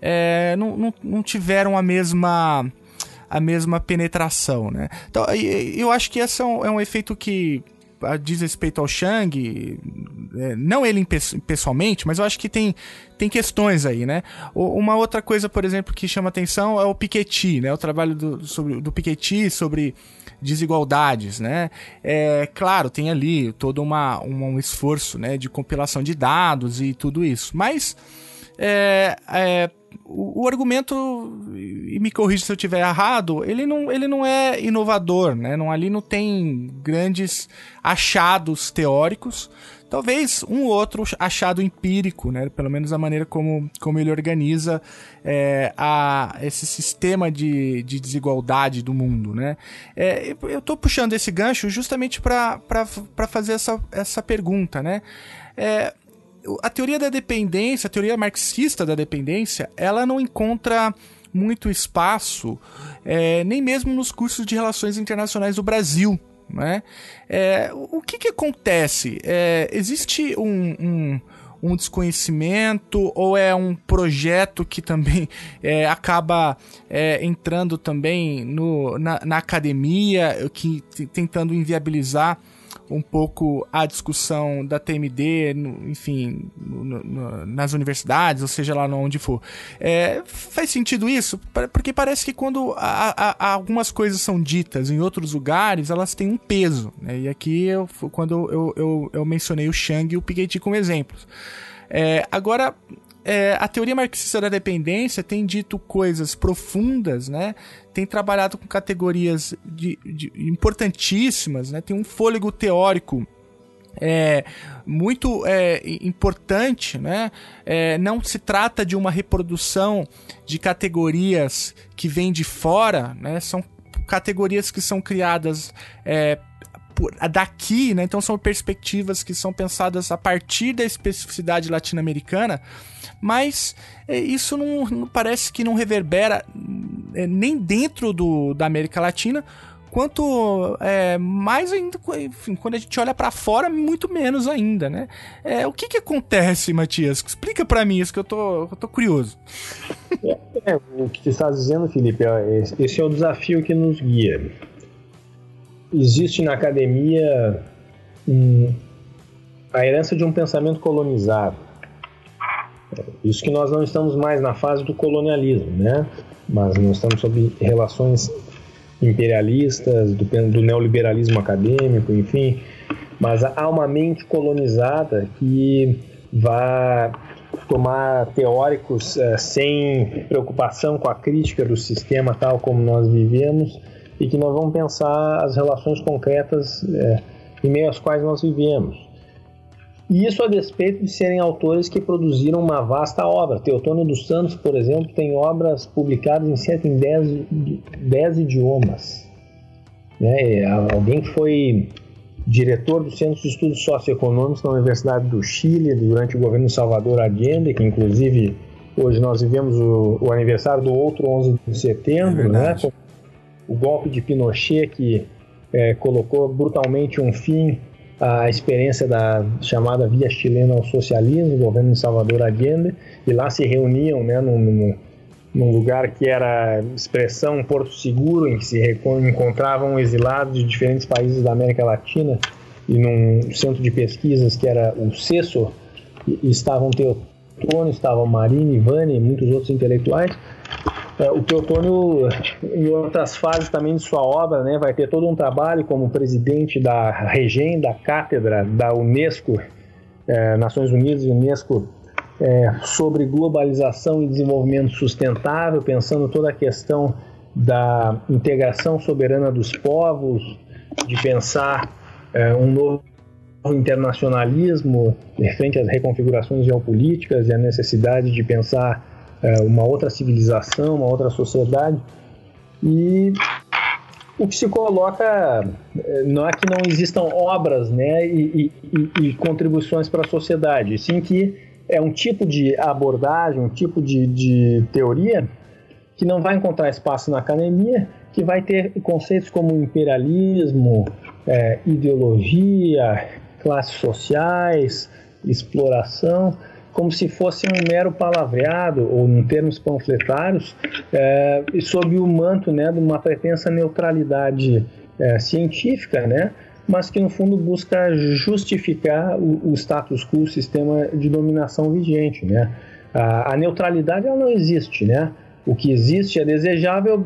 Speaker 1: é, não, não, não tiveram a mesma a mesma penetração, né? Então, eu acho que esse é um, é um efeito que diz respeito ao Shang, é, não ele pessoalmente, mas eu acho que tem, tem questões aí, né? Uma outra coisa, por exemplo, que chama atenção é o Piketty, né? O trabalho do, sobre, do Piketty sobre desigualdades, né? É, claro, tem ali todo uma, um, um esforço né, de compilação de dados e tudo isso, mas é, é o, o, argumento, e me corrija se eu estiver errado, ele não, ele não é inovador, né? Não, ali não tem grandes achados teóricos. Talvez um outro achado empírico, né? Pelo menos a maneira como, como ele organiza é, a, esse sistema de, de desigualdade do mundo, né? É, eu estou puxando esse gancho justamente para fazer essa, essa pergunta, né? É, a teoria da dependência, a teoria marxista da dependência, ela não encontra muito espaço, é, nem mesmo nos cursos de relações internacionais do Brasil. Né? É, o que, que acontece? É, existe um, um, um, desconhecimento ou é um projeto que também é, acaba é, entrando também no, na, na academia, que tentando inviabilizar um pouco a discussão da TMD, no, enfim, no, no, nas universidades, ou seja lá onde for. É, faz sentido isso? Porque parece que quando a, a, algumas coisas são ditas em outros lugares, elas têm um peso. Né? E aqui, eu, quando eu, eu, eu mencionei o Shang e o Piketty como exemplos. É, agora, é, a teoria marxista da dependência tem dito coisas profundas, né? Tem trabalhado com categorias de, de, importantíssimas, né? Tem um fôlego teórico é, muito é, importante, né? É, não se trata de uma reprodução de categorias que vêm de fora, né? São categorias que são criadas é, daqui, né? Então são perspectivas que são pensadas a partir da especificidade latino-americana, mas é, isso não, não, parece que não reverbera é, nem dentro do, da América Latina, quanto é, mais ainda, enfim, quando a gente olha para fora, muito menos ainda, né? É, o que que acontece, Matias? Explica para mim isso que eu tô, eu tô curioso.
Speaker 6: É, é, o que você está dizendo, Felipe, esse é o desafio que nos guia. Existe na academia um, a herança de um pensamento colonizado. Isso que nós não estamos mais na fase do colonialismo, né? Mas nós estamos sob relações imperialistas, do, do neoliberalismo acadêmico, enfim, mas há uma mente colonizada que vai tomar teóricos uh, sem preocupação com a crítica do sistema tal como nós vivemos e que nós vamos pensar as relações concretas uh, em meio às quais nós vivemos. E isso a despeito de serem autores que produziram uma vasta obra. Teotônio dos Santos, por exemplo, tem obras publicadas em cerca de 10, idiomas. Né? Alguém que foi diretor do Centro de Estudos Socioeconômicos da Universidade do Chile durante o governo Salvador Allende, que inclusive hoje nós vivemos o, o aniversário do outro 11 de setembro, é né? O golpe de Pinochet que é, colocou brutalmente um fim a experiência da chamada Via Chilena ao Socialismo, governo de Salvador Allende, e lá se reuniam né, num, num lugar que era expressão Porto Seguro, em que se encontravam exilados de diferentes países da América Latina, e num centro de pesquisas que era o CESO, estavam Teotônio, estavam Marini, Ivani e muitos outros intelectuais, o Teotônio, em outras fases também de sua obra, né, vai ter todo um trabalho como presidente da regente da cátedra da Unesco, é, Nações Unidas e Unesco, é, sobre globalização e desenvolvimento sustentável, pensando toda a questão da integração soberana dos povos, de pensar é, um novo internacionalismo frente às reconfigurações geopolíticas e a necessidade de pensar é, uma outra civilização, uma outra sociedade. E o que se coloca é, não é que não existam obras né, e, e, e contribuições para a sociedade, sim que é um tipo de abordagem, um tipo de, de teoria que não vai encontrar espaço na academia, que vai ter conceitos como imperialismo, é, ideologia, classes sociais, exploração, como se fosse um mero palavreado, ou em termos panfletários, é, sob o manto né, de uma pretensa neutralidade é, científica, né, mas que no fundo busca justificar o, o status quo, o sistema de dominação vigente. Né. A, a neutralidade ela não existe, né? O que existe é desejável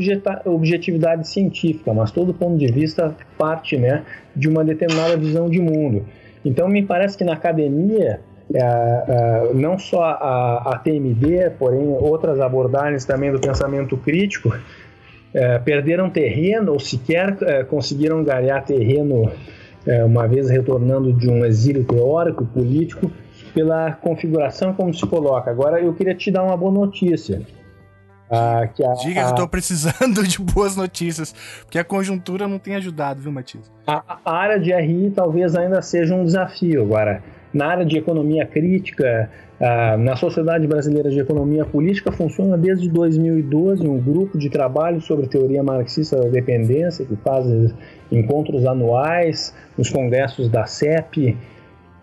Speaker 6: objetividade científica, mas todo ponto de vista parte né, de uma determinada visão de mundo. Então, me parece que na academia é, é, não só a, a, TMD, porém outras abordagens também do pensamento crítico, é, perderam terreno ou sequer conseguiram ganhar terreno uma vez retornando de um exílio teórico, político, pela configuração como se coloca. Agora eu queria te dar uma boa notícia.
Speaker 1: Ah, que a, Diga que eu estou precisando de boas notícias, porque a conjuntura não tem ajudado, viu, Matias?
Speaker 6: A, a área de RI talvez ainda seja um desafio. Agora, na área de economia crítica, na Sociedade Brasileira de Economia Política funciona desde 2012 um grupo de trabalho sobre teoria marxista da dependência que faz encontros anuais nos congressos da CEP.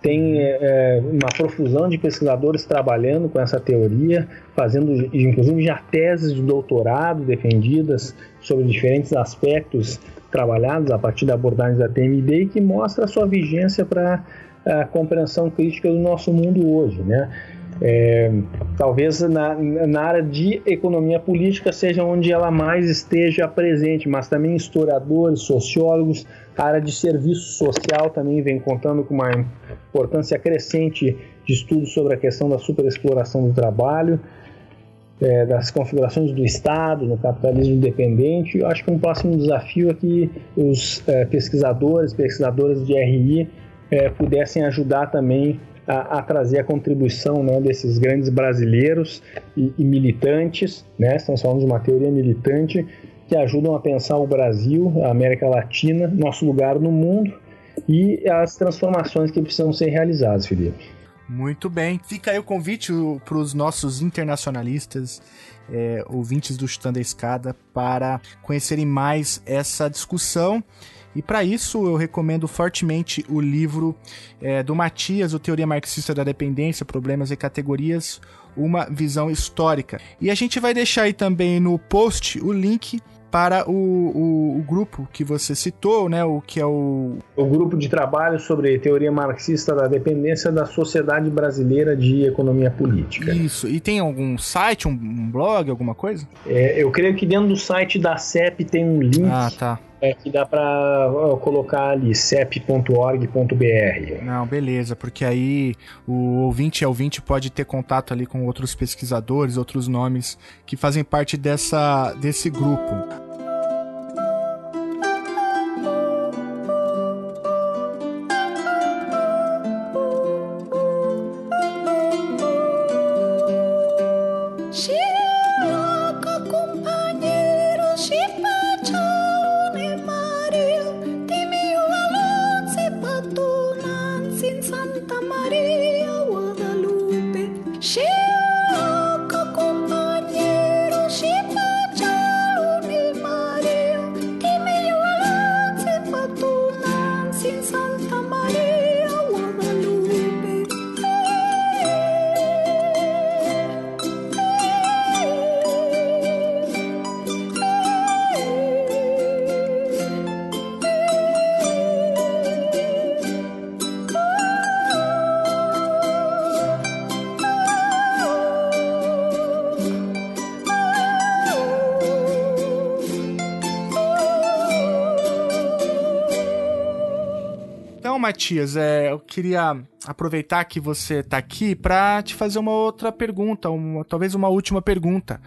Speaker 6: Tem é, uma profusão de pesquisadores trabalhando com essa teoria, fazendo inclusive já teses de doutorado defendidas sobre diferentes aspectos trabalhados a partir da abordagem da TMD e que mostra a sua vigência para a compreensão crítica do nosso mundo hoje, né? É, talvez na, na, área de economia política seja onde ela mais esteja presente, mas também historiadores, sociólogos, a área de serviço social também vem contando com uma importância crescente de estudos sobre a questão da superexploração do trabalho, é, das configurações do Estado no capitalismo independente. Eu acho que um próximo desafio é que os é, pesquisadores, pesquisadoras de RI é, pudessem ajudar também a, a, trazer a contribuição né, desses grandes brasileiros e, e, militantes, né, estamos falando de uma teoria militante, que ajudam a pensar o Brasil, a América Latina, nosso lugar no mundo e as transformações que precisam ser realizadas, Felipe.
Speaker 1: Muito bem. Fica aí o convite para os nossos internacionalistas, é, ouvintes do Chutando a Escada, para conhecerem mais essa discussão. E para isso eu recomendo fortemente o livro é, do Matias, o Teoria Marxista da Dependência, Problemas e Categorias, uma visão histórica. E a gente vai deixar aí também no post o link para o, o, o, grupo que você citou, né? O que é o.
Speaker 6: O grupo de trabalho sobre teoria marxista da dependência da sociedade brasileira de economia política.
Speaker 1: Isso. E tem algum site, um, blog, alguma coisa?
Speaker 6: É, eu creio que dentro do site da CEP tem um link.
Speaker 1: Ah, tá.
Speaker 6: É que dá para colocar ali cep.org.br.
Speaker 1: Não, beleza, porque aí o ouvinte e ouvinte pode ter contato ali com outros pesquisadores, outros nomes que fazem parte dessa, desse grupo. Matias, é, eu queria aproveitar que você está aqui para te fazer uma outra pergunta, uma, talvez uma última pergunta,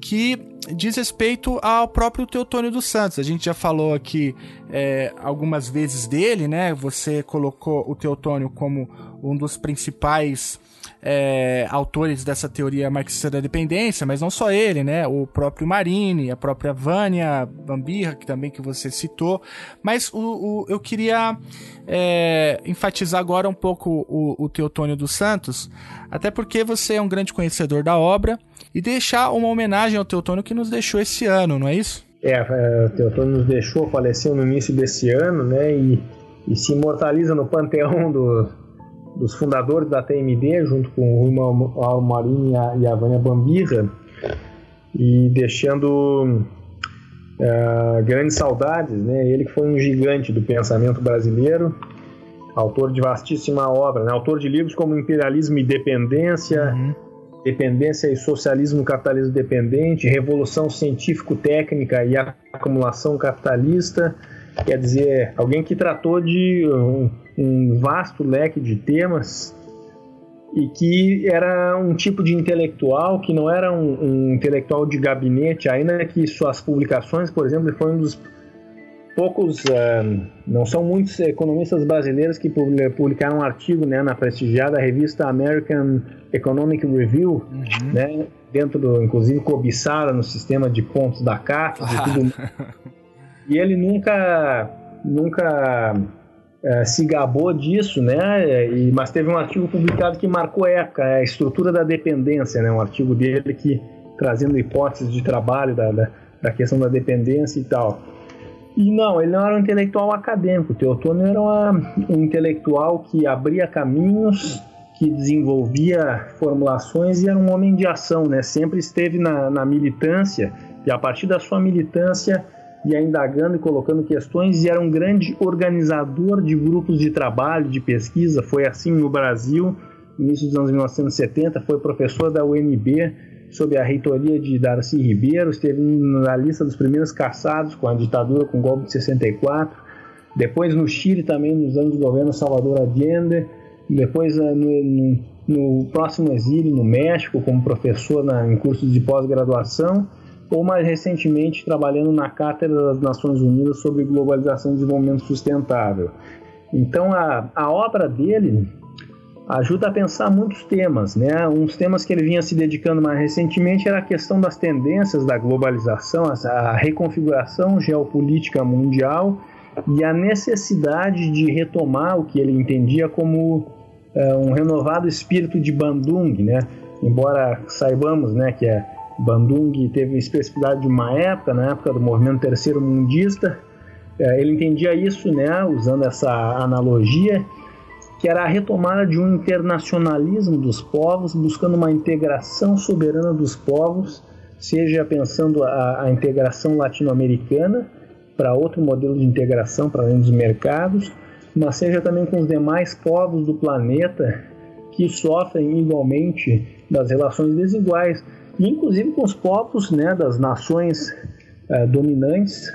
Speaker 1: que diz respeito ao próprio Teotônio dos Santos. A gente já falou aqui é, algumas vezes dele, né? Você colocou o Teotônio como um dos principais é, autores dessa teoria marxista da dependência, mas não só ele, né? O próprio Marini, a própria Vânia Bambirra, que também que você citou. Mas o, o eu queria é, enfatizar agora um pouco o, o Teotônio dos Santos, até porque você é um grande conhecedor da obra, e deixar uma homenagem ao Teotônio que nos deixou esse ano, não é isso?
Speaker 6: É, é o Teotônio nos deixou, faleceu no início desse ano, né? E, e se imortaliza no panteão do, dos fundadores da TMD, junto com o Rui Almarini e a Vânia Bambirra, e deixando uh, grandes saudades, né? Ele que foi um gigante do pensamento brasileiro, autor de vastíssima obra, né? autor de livros como Imperialismo e Dependência, uhum. Dependência e Socialismo Capitalismo Dependente, Revolução Científico-Técnica e Acumulação Capitalista, quer dizer, alguém que tratou de um, um vasto leque de temas e que era um tipo de intelectual que não era um, um, intelectual de gabinete, ainda que suas publicações, por exemplo, foi um dos poucos, uh, não são muitos economistas brasileiros que publicaram um artigo né, na prestigiada revista American Economic Review, uhum. né, dentro do, inclusive, cobiçada no sistema de pontos da CAF e tudo. e ele nunca, nunca é, se gabou disso, né? E, mas teve um artigo publicado que marcou época, a estrutura da dependência, né? Um artigo dele que trazendo hipóteses de trabalho da, da, da questão da dependência e tal. E não, ele não era um intelectual acadêmico. Teotônio era uma, um intelectual que abria caminhos, que desenvolvia formulações e era um homem de ação, né? Sempre esteve na, na militância e a partir da sua militância ia indagando e colocando questões e era um grande organizador de grupos de trabalho, de pesquisa. Foi assim no Brasil, no início dos anos 1970, foi professor da UNB sob a reitoria de Darcy Ribeiro, esteve na lista dos primeiros caçados com a ditadura, com o golpe de 64. Depois no Chile também, nos anos do governo Salvador Allende. Depois eh, no, no, no próximo exílio no México, como professor na, em cursos de pós-graduação ou mais recentemente trabalhando na Cátedra das Nações Unidas sobre Globalização e Desenvolvimento Sustentável. Então a, a obra dele ajuda a pensar muitos temas, né? Uns temas que ele vinha se dedicando mais recentemente era a questão das tendências da globalização, a reconfiguração geopolítica mundial e a necessidade de retomar o que ele entendia como é, um renovado espírito de Bandung, né? Embora saibamos, né, que a Bandung teve especificidade de uma época, na época do movimento terceiro mundista, é, ele entendia isso, né, usando essa analogia, que era a retomada de um internacionalismo dos povos, buscando uma integração soberana dos povos, seja pensando a, a integração latino-americana para outro modelo de integração para além dos mercados, mas seja também com os demais povos do planeta que sofrem igualmente das relações desiguais, inclusive com os povos né, das nações eh, dominantes,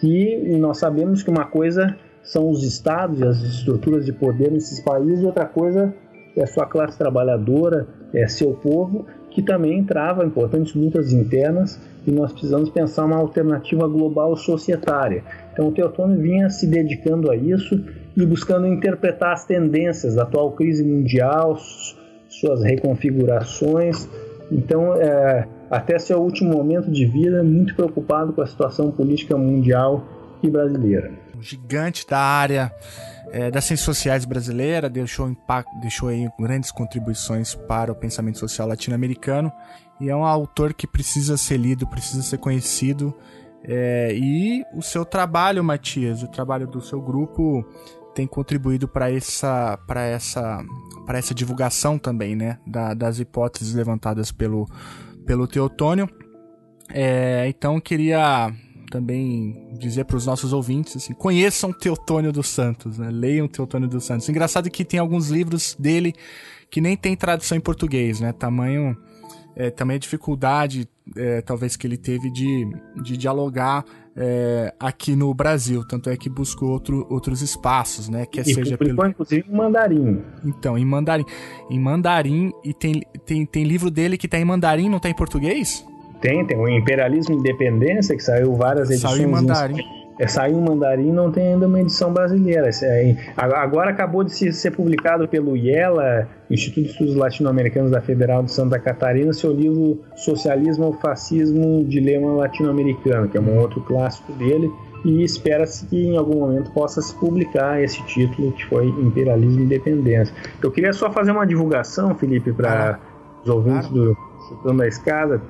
Speaker 6: que nós sabemos que uma coisa são os estados e as estruturas de poder nesses países, outra coisa é sua classe trabalhadora, é seu povo, que também trava importantes lutas internas e nós precisamos pensar uma alternativa global societária. Então o Teotônio vinha se dedicando a isso e buscando interpretar as tendências da atual crise mundial, suas reconfigurações. Então, é, até seu último momento de vida, muito preocupado com a situação política mundial e brasileira.
Speaker 1: Um gigante da área é, das ciências sociais brasileira, deixou, impacto, deixou aí grandes contribuições para o pensamento social latino-americano e é um autor que precisa ser lido, precisa ser conhecido. É, e o seu trabalho, Matias, o trabalho do seu grupo tem contribuído para essa, para essa, para essa divulgação também, né, da, das hipóteses levantadas pelo, pelo Teotônio. É, então queria também dizer para os nossos ouvintes assim, conheçam Teotônio dos Santos, né? leiam Teotônio dos Santos. Engraçado que tem alguns livros dele que nem tem tradução em português, né? Tamanho é, também a dificuldade é, talvez que ele teve de, de dialogar é, aqui no Brasil, tanto é que buscou outro, outros espaços, né? Que
Speaker 6: e seja pelo... inclusive em mandarim.
Speaker 1: Então, em mandarim. Em mandarim, e tem, tem, tem livro dele que tá em mandarim, não tá em português?
Speaker 6: Tem, tem o Imperialismo e Independência, que saiu várias edições.
Speaker 1: Saiu em mandarim.
Speaker 6: É, saiu em mandarim não tem ainda uma edição brasileira. Agora acabou de ser publicado pelo IELA, Instituto de Estudos Latino-Americanos da Federal de Santa Catarina, seu livro Socialismo ou Fascismo, Dilema Latino-Americano, que é um outro clássico dele, e espera-se que em algum momento possa se publicar esse título, que foi Imperialismo e Independência. Eu queria só fazer uma divulgação, Felipe, para os ouvintes do Chutando a Escada.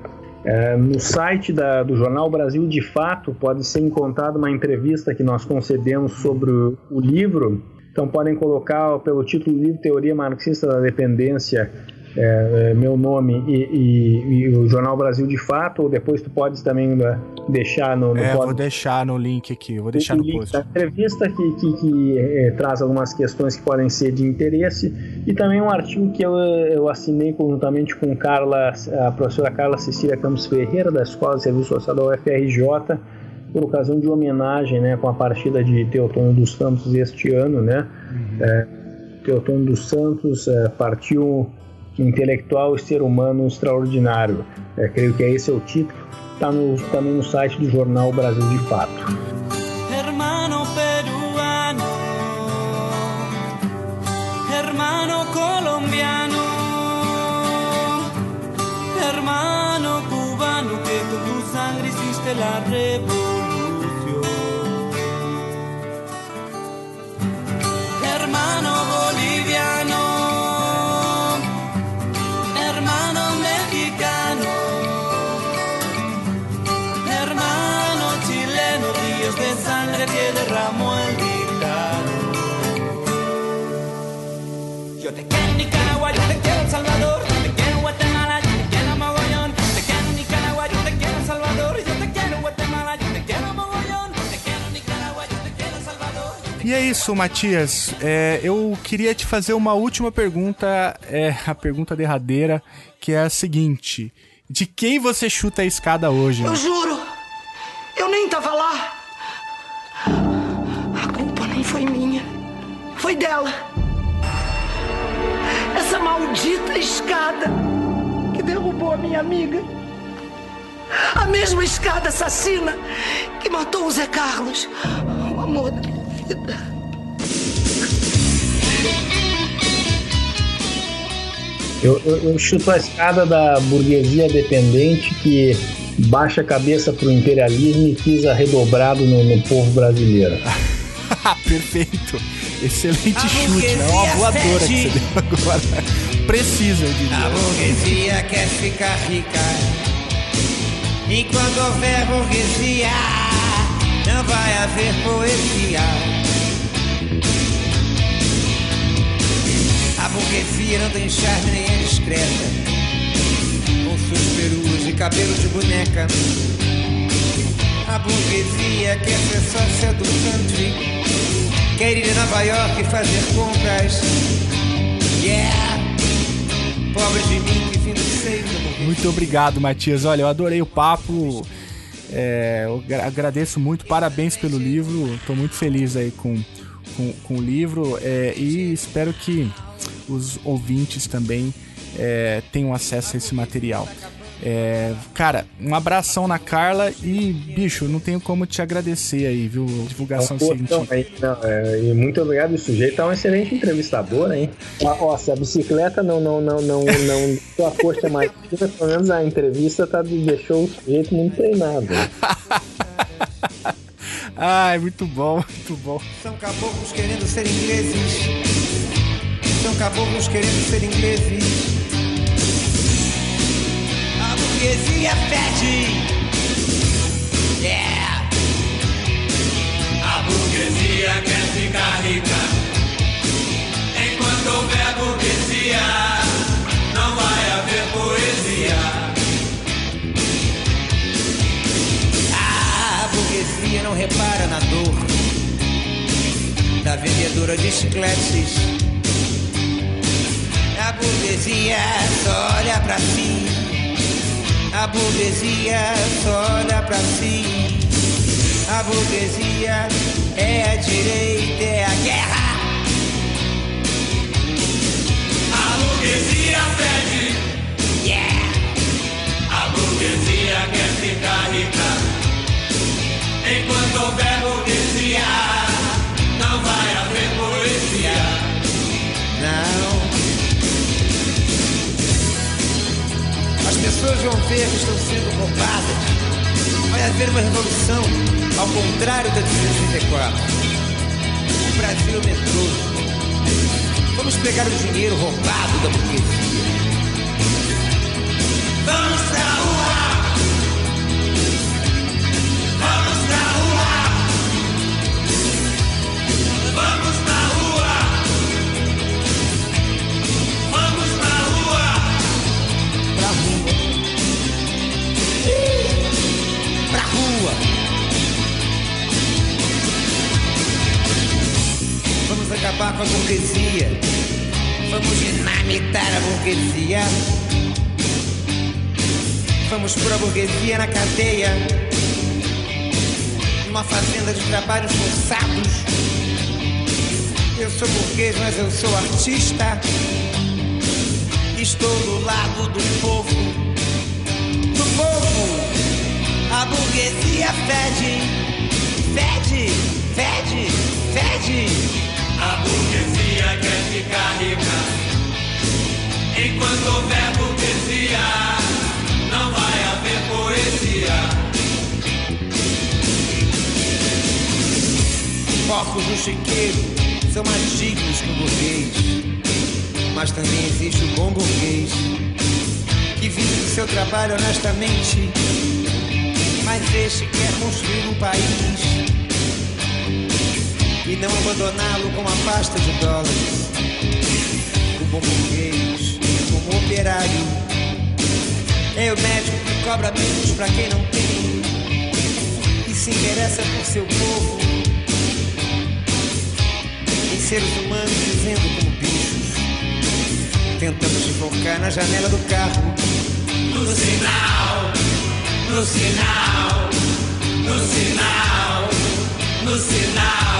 Speaker 6: É, no site da, do Jornal Brasil de Fato pode ser encontrada uma entrevista que nós concedemos sobre o, o livro. Então podem colocar pelo título do livro Teoria Marxista da Dependência é, é, meu nome e, e, e, o Jornal Brasil de Fato, ou depois tu podes também né, deixar no, no
Speaker 1: É, pod... vou deixar no link aqui, vou deixar o no link post.
Speaker 6: Da entrevista que, que, que é, traz algumas questões que podem ser de interesse e também um artigo que eu, eu assinei conjuntamente com Carla, a professora Carla Cecília Campos Ferreira, da Escola de Serviço Social da UFRJ, por ocasião de homenagem né, com a partida de Teotônio dos Santos este ano. Né? Uhum. É, Teotônio dos Santos é, partiu intelectual e ser humano extraordinário. É, creio que esse é o título. Está no, também no site do jornal Brasil de Fato. Hermano peruano, hermano colombiano, hermano cubano, que con tu sangre hiciste la revolución. Hermano boliviano. Nicaragua, yo te quiero El Salvador, yo te quiero Guatemala, yo te quiero Mogollón. Te quiero Nicaragua, yo te quiero El Salvador, yo te quiero Guatemala, yo te quiero Mogollón. Te quiero Nicaragua, yo te quiero El Salvador. E é isso, Matias. É, eu queria te fazer uma última pergunta, é a pergunta derradeira, que é a seguinte: de quem você chuta a escada hoje?
Speaker 8: Eu juro, eu nem tava lá. A culpa nem foi minha. Foi dela. Essa maldita escada que derrubou a minha amiga. A mesma escada assassina que matou o Zé Carlos, o amor da minha vida.
Speaker 6: Eu, eu, eu chuto a escada da burguesia dependente que baixa a cabeça pro imperialismo e pisa redobrado no, no povo brasileiro.
Speaker 1: Perfeito. Excelente chute, né? Uma voadora que você deu agora. Precisa, eu diria.
Speaker 9: A burguesia quer ficar rica. Enquanto houver burguesia, não vai haver poesia. A burguesia não tem charme nem é discreta. Com suas peruas e cabelo de boneca. A burguesia quer ser sócia do country. Quer ir a Nova York fazer compras. Yeah! Pobre de mim que burguesia.
Speaker 1: Muito obrigado, Matias. Olha, eu adorei o papo. É, eu gra- agradeço muito, parabéns pelo livro. Estou muito feliz aí com, com, com o livro é, e espero que os ouvintes também é, tenham acesso a esse material. É, cara, um abração na Carla e, bicho, não tenho como te agradecer aí, viu? Divulgação
Speaker 6: Então, então, aí, não, é, e muito obrigado, o sujeito é um excelente entrevistador, hein? Ó, ó, se a bicicleta não não não não não deixou a coxa mais fina, pelo menos a entrevista tá, deixou o sujeito muito treinado.
Speaker 1: Ai, muito bom, muito bom.
Speaker 9: São caboclos querendo ser ingleses. São caboclos querendo ser ingleses. Burguesia pede. Yeah!
Speaker 10: A burguesia quer ficar rica. Enquanto houver burguesia, não vai haver poesia.
Speaker 9: A burguesia não repara na dor da vendedora de chicletes. A burguesia só olha pra si. A burguesia só olha pra si. A burguesia é a direita, é a guerra.
Speaker 10: A burguesia pede.
Speaker 9: Yeah!
Speaker 10: A burguesia quer ficar rica. Enquanto houver
Speaker 9: pessoas vão ver que estão sendo roubadas. Vai haver uma revolução, ao contrário da de 64. O Brasil é. Vamos pegar o dinheiro roubado da burguesia. Acabar com a burguesia. Vamos dinamitar a burguesia. Vamos pôr a burguesia na cadeia. Numa fazenda de trabalhos forçados. Eu sou burguês, mas eu sou artista. Estou do lado do povo. Do povo. A burguesia fede. Fede, fede, fede.
Speaker 10: A burguesia quer ficar rica. Enquanto houver burguesia, não vai haver poesia.
Speaker 9: Porcos no chiqueiro são mais dignos que o burguês. Mas também existe o bom burguês que vive do seu trabalho honestamente. Mas este quer construir um país e não abandoná-lo com uma pasta de dólares. Como burguês, como operário, é o médico que cobra menos para quem não tem e se interessa por seu povo. Em seres humanos vivendo como bichos, tentando se focar na janela do carro.
Speaker 10: No sinal, no sinal, no sinal, no sinal.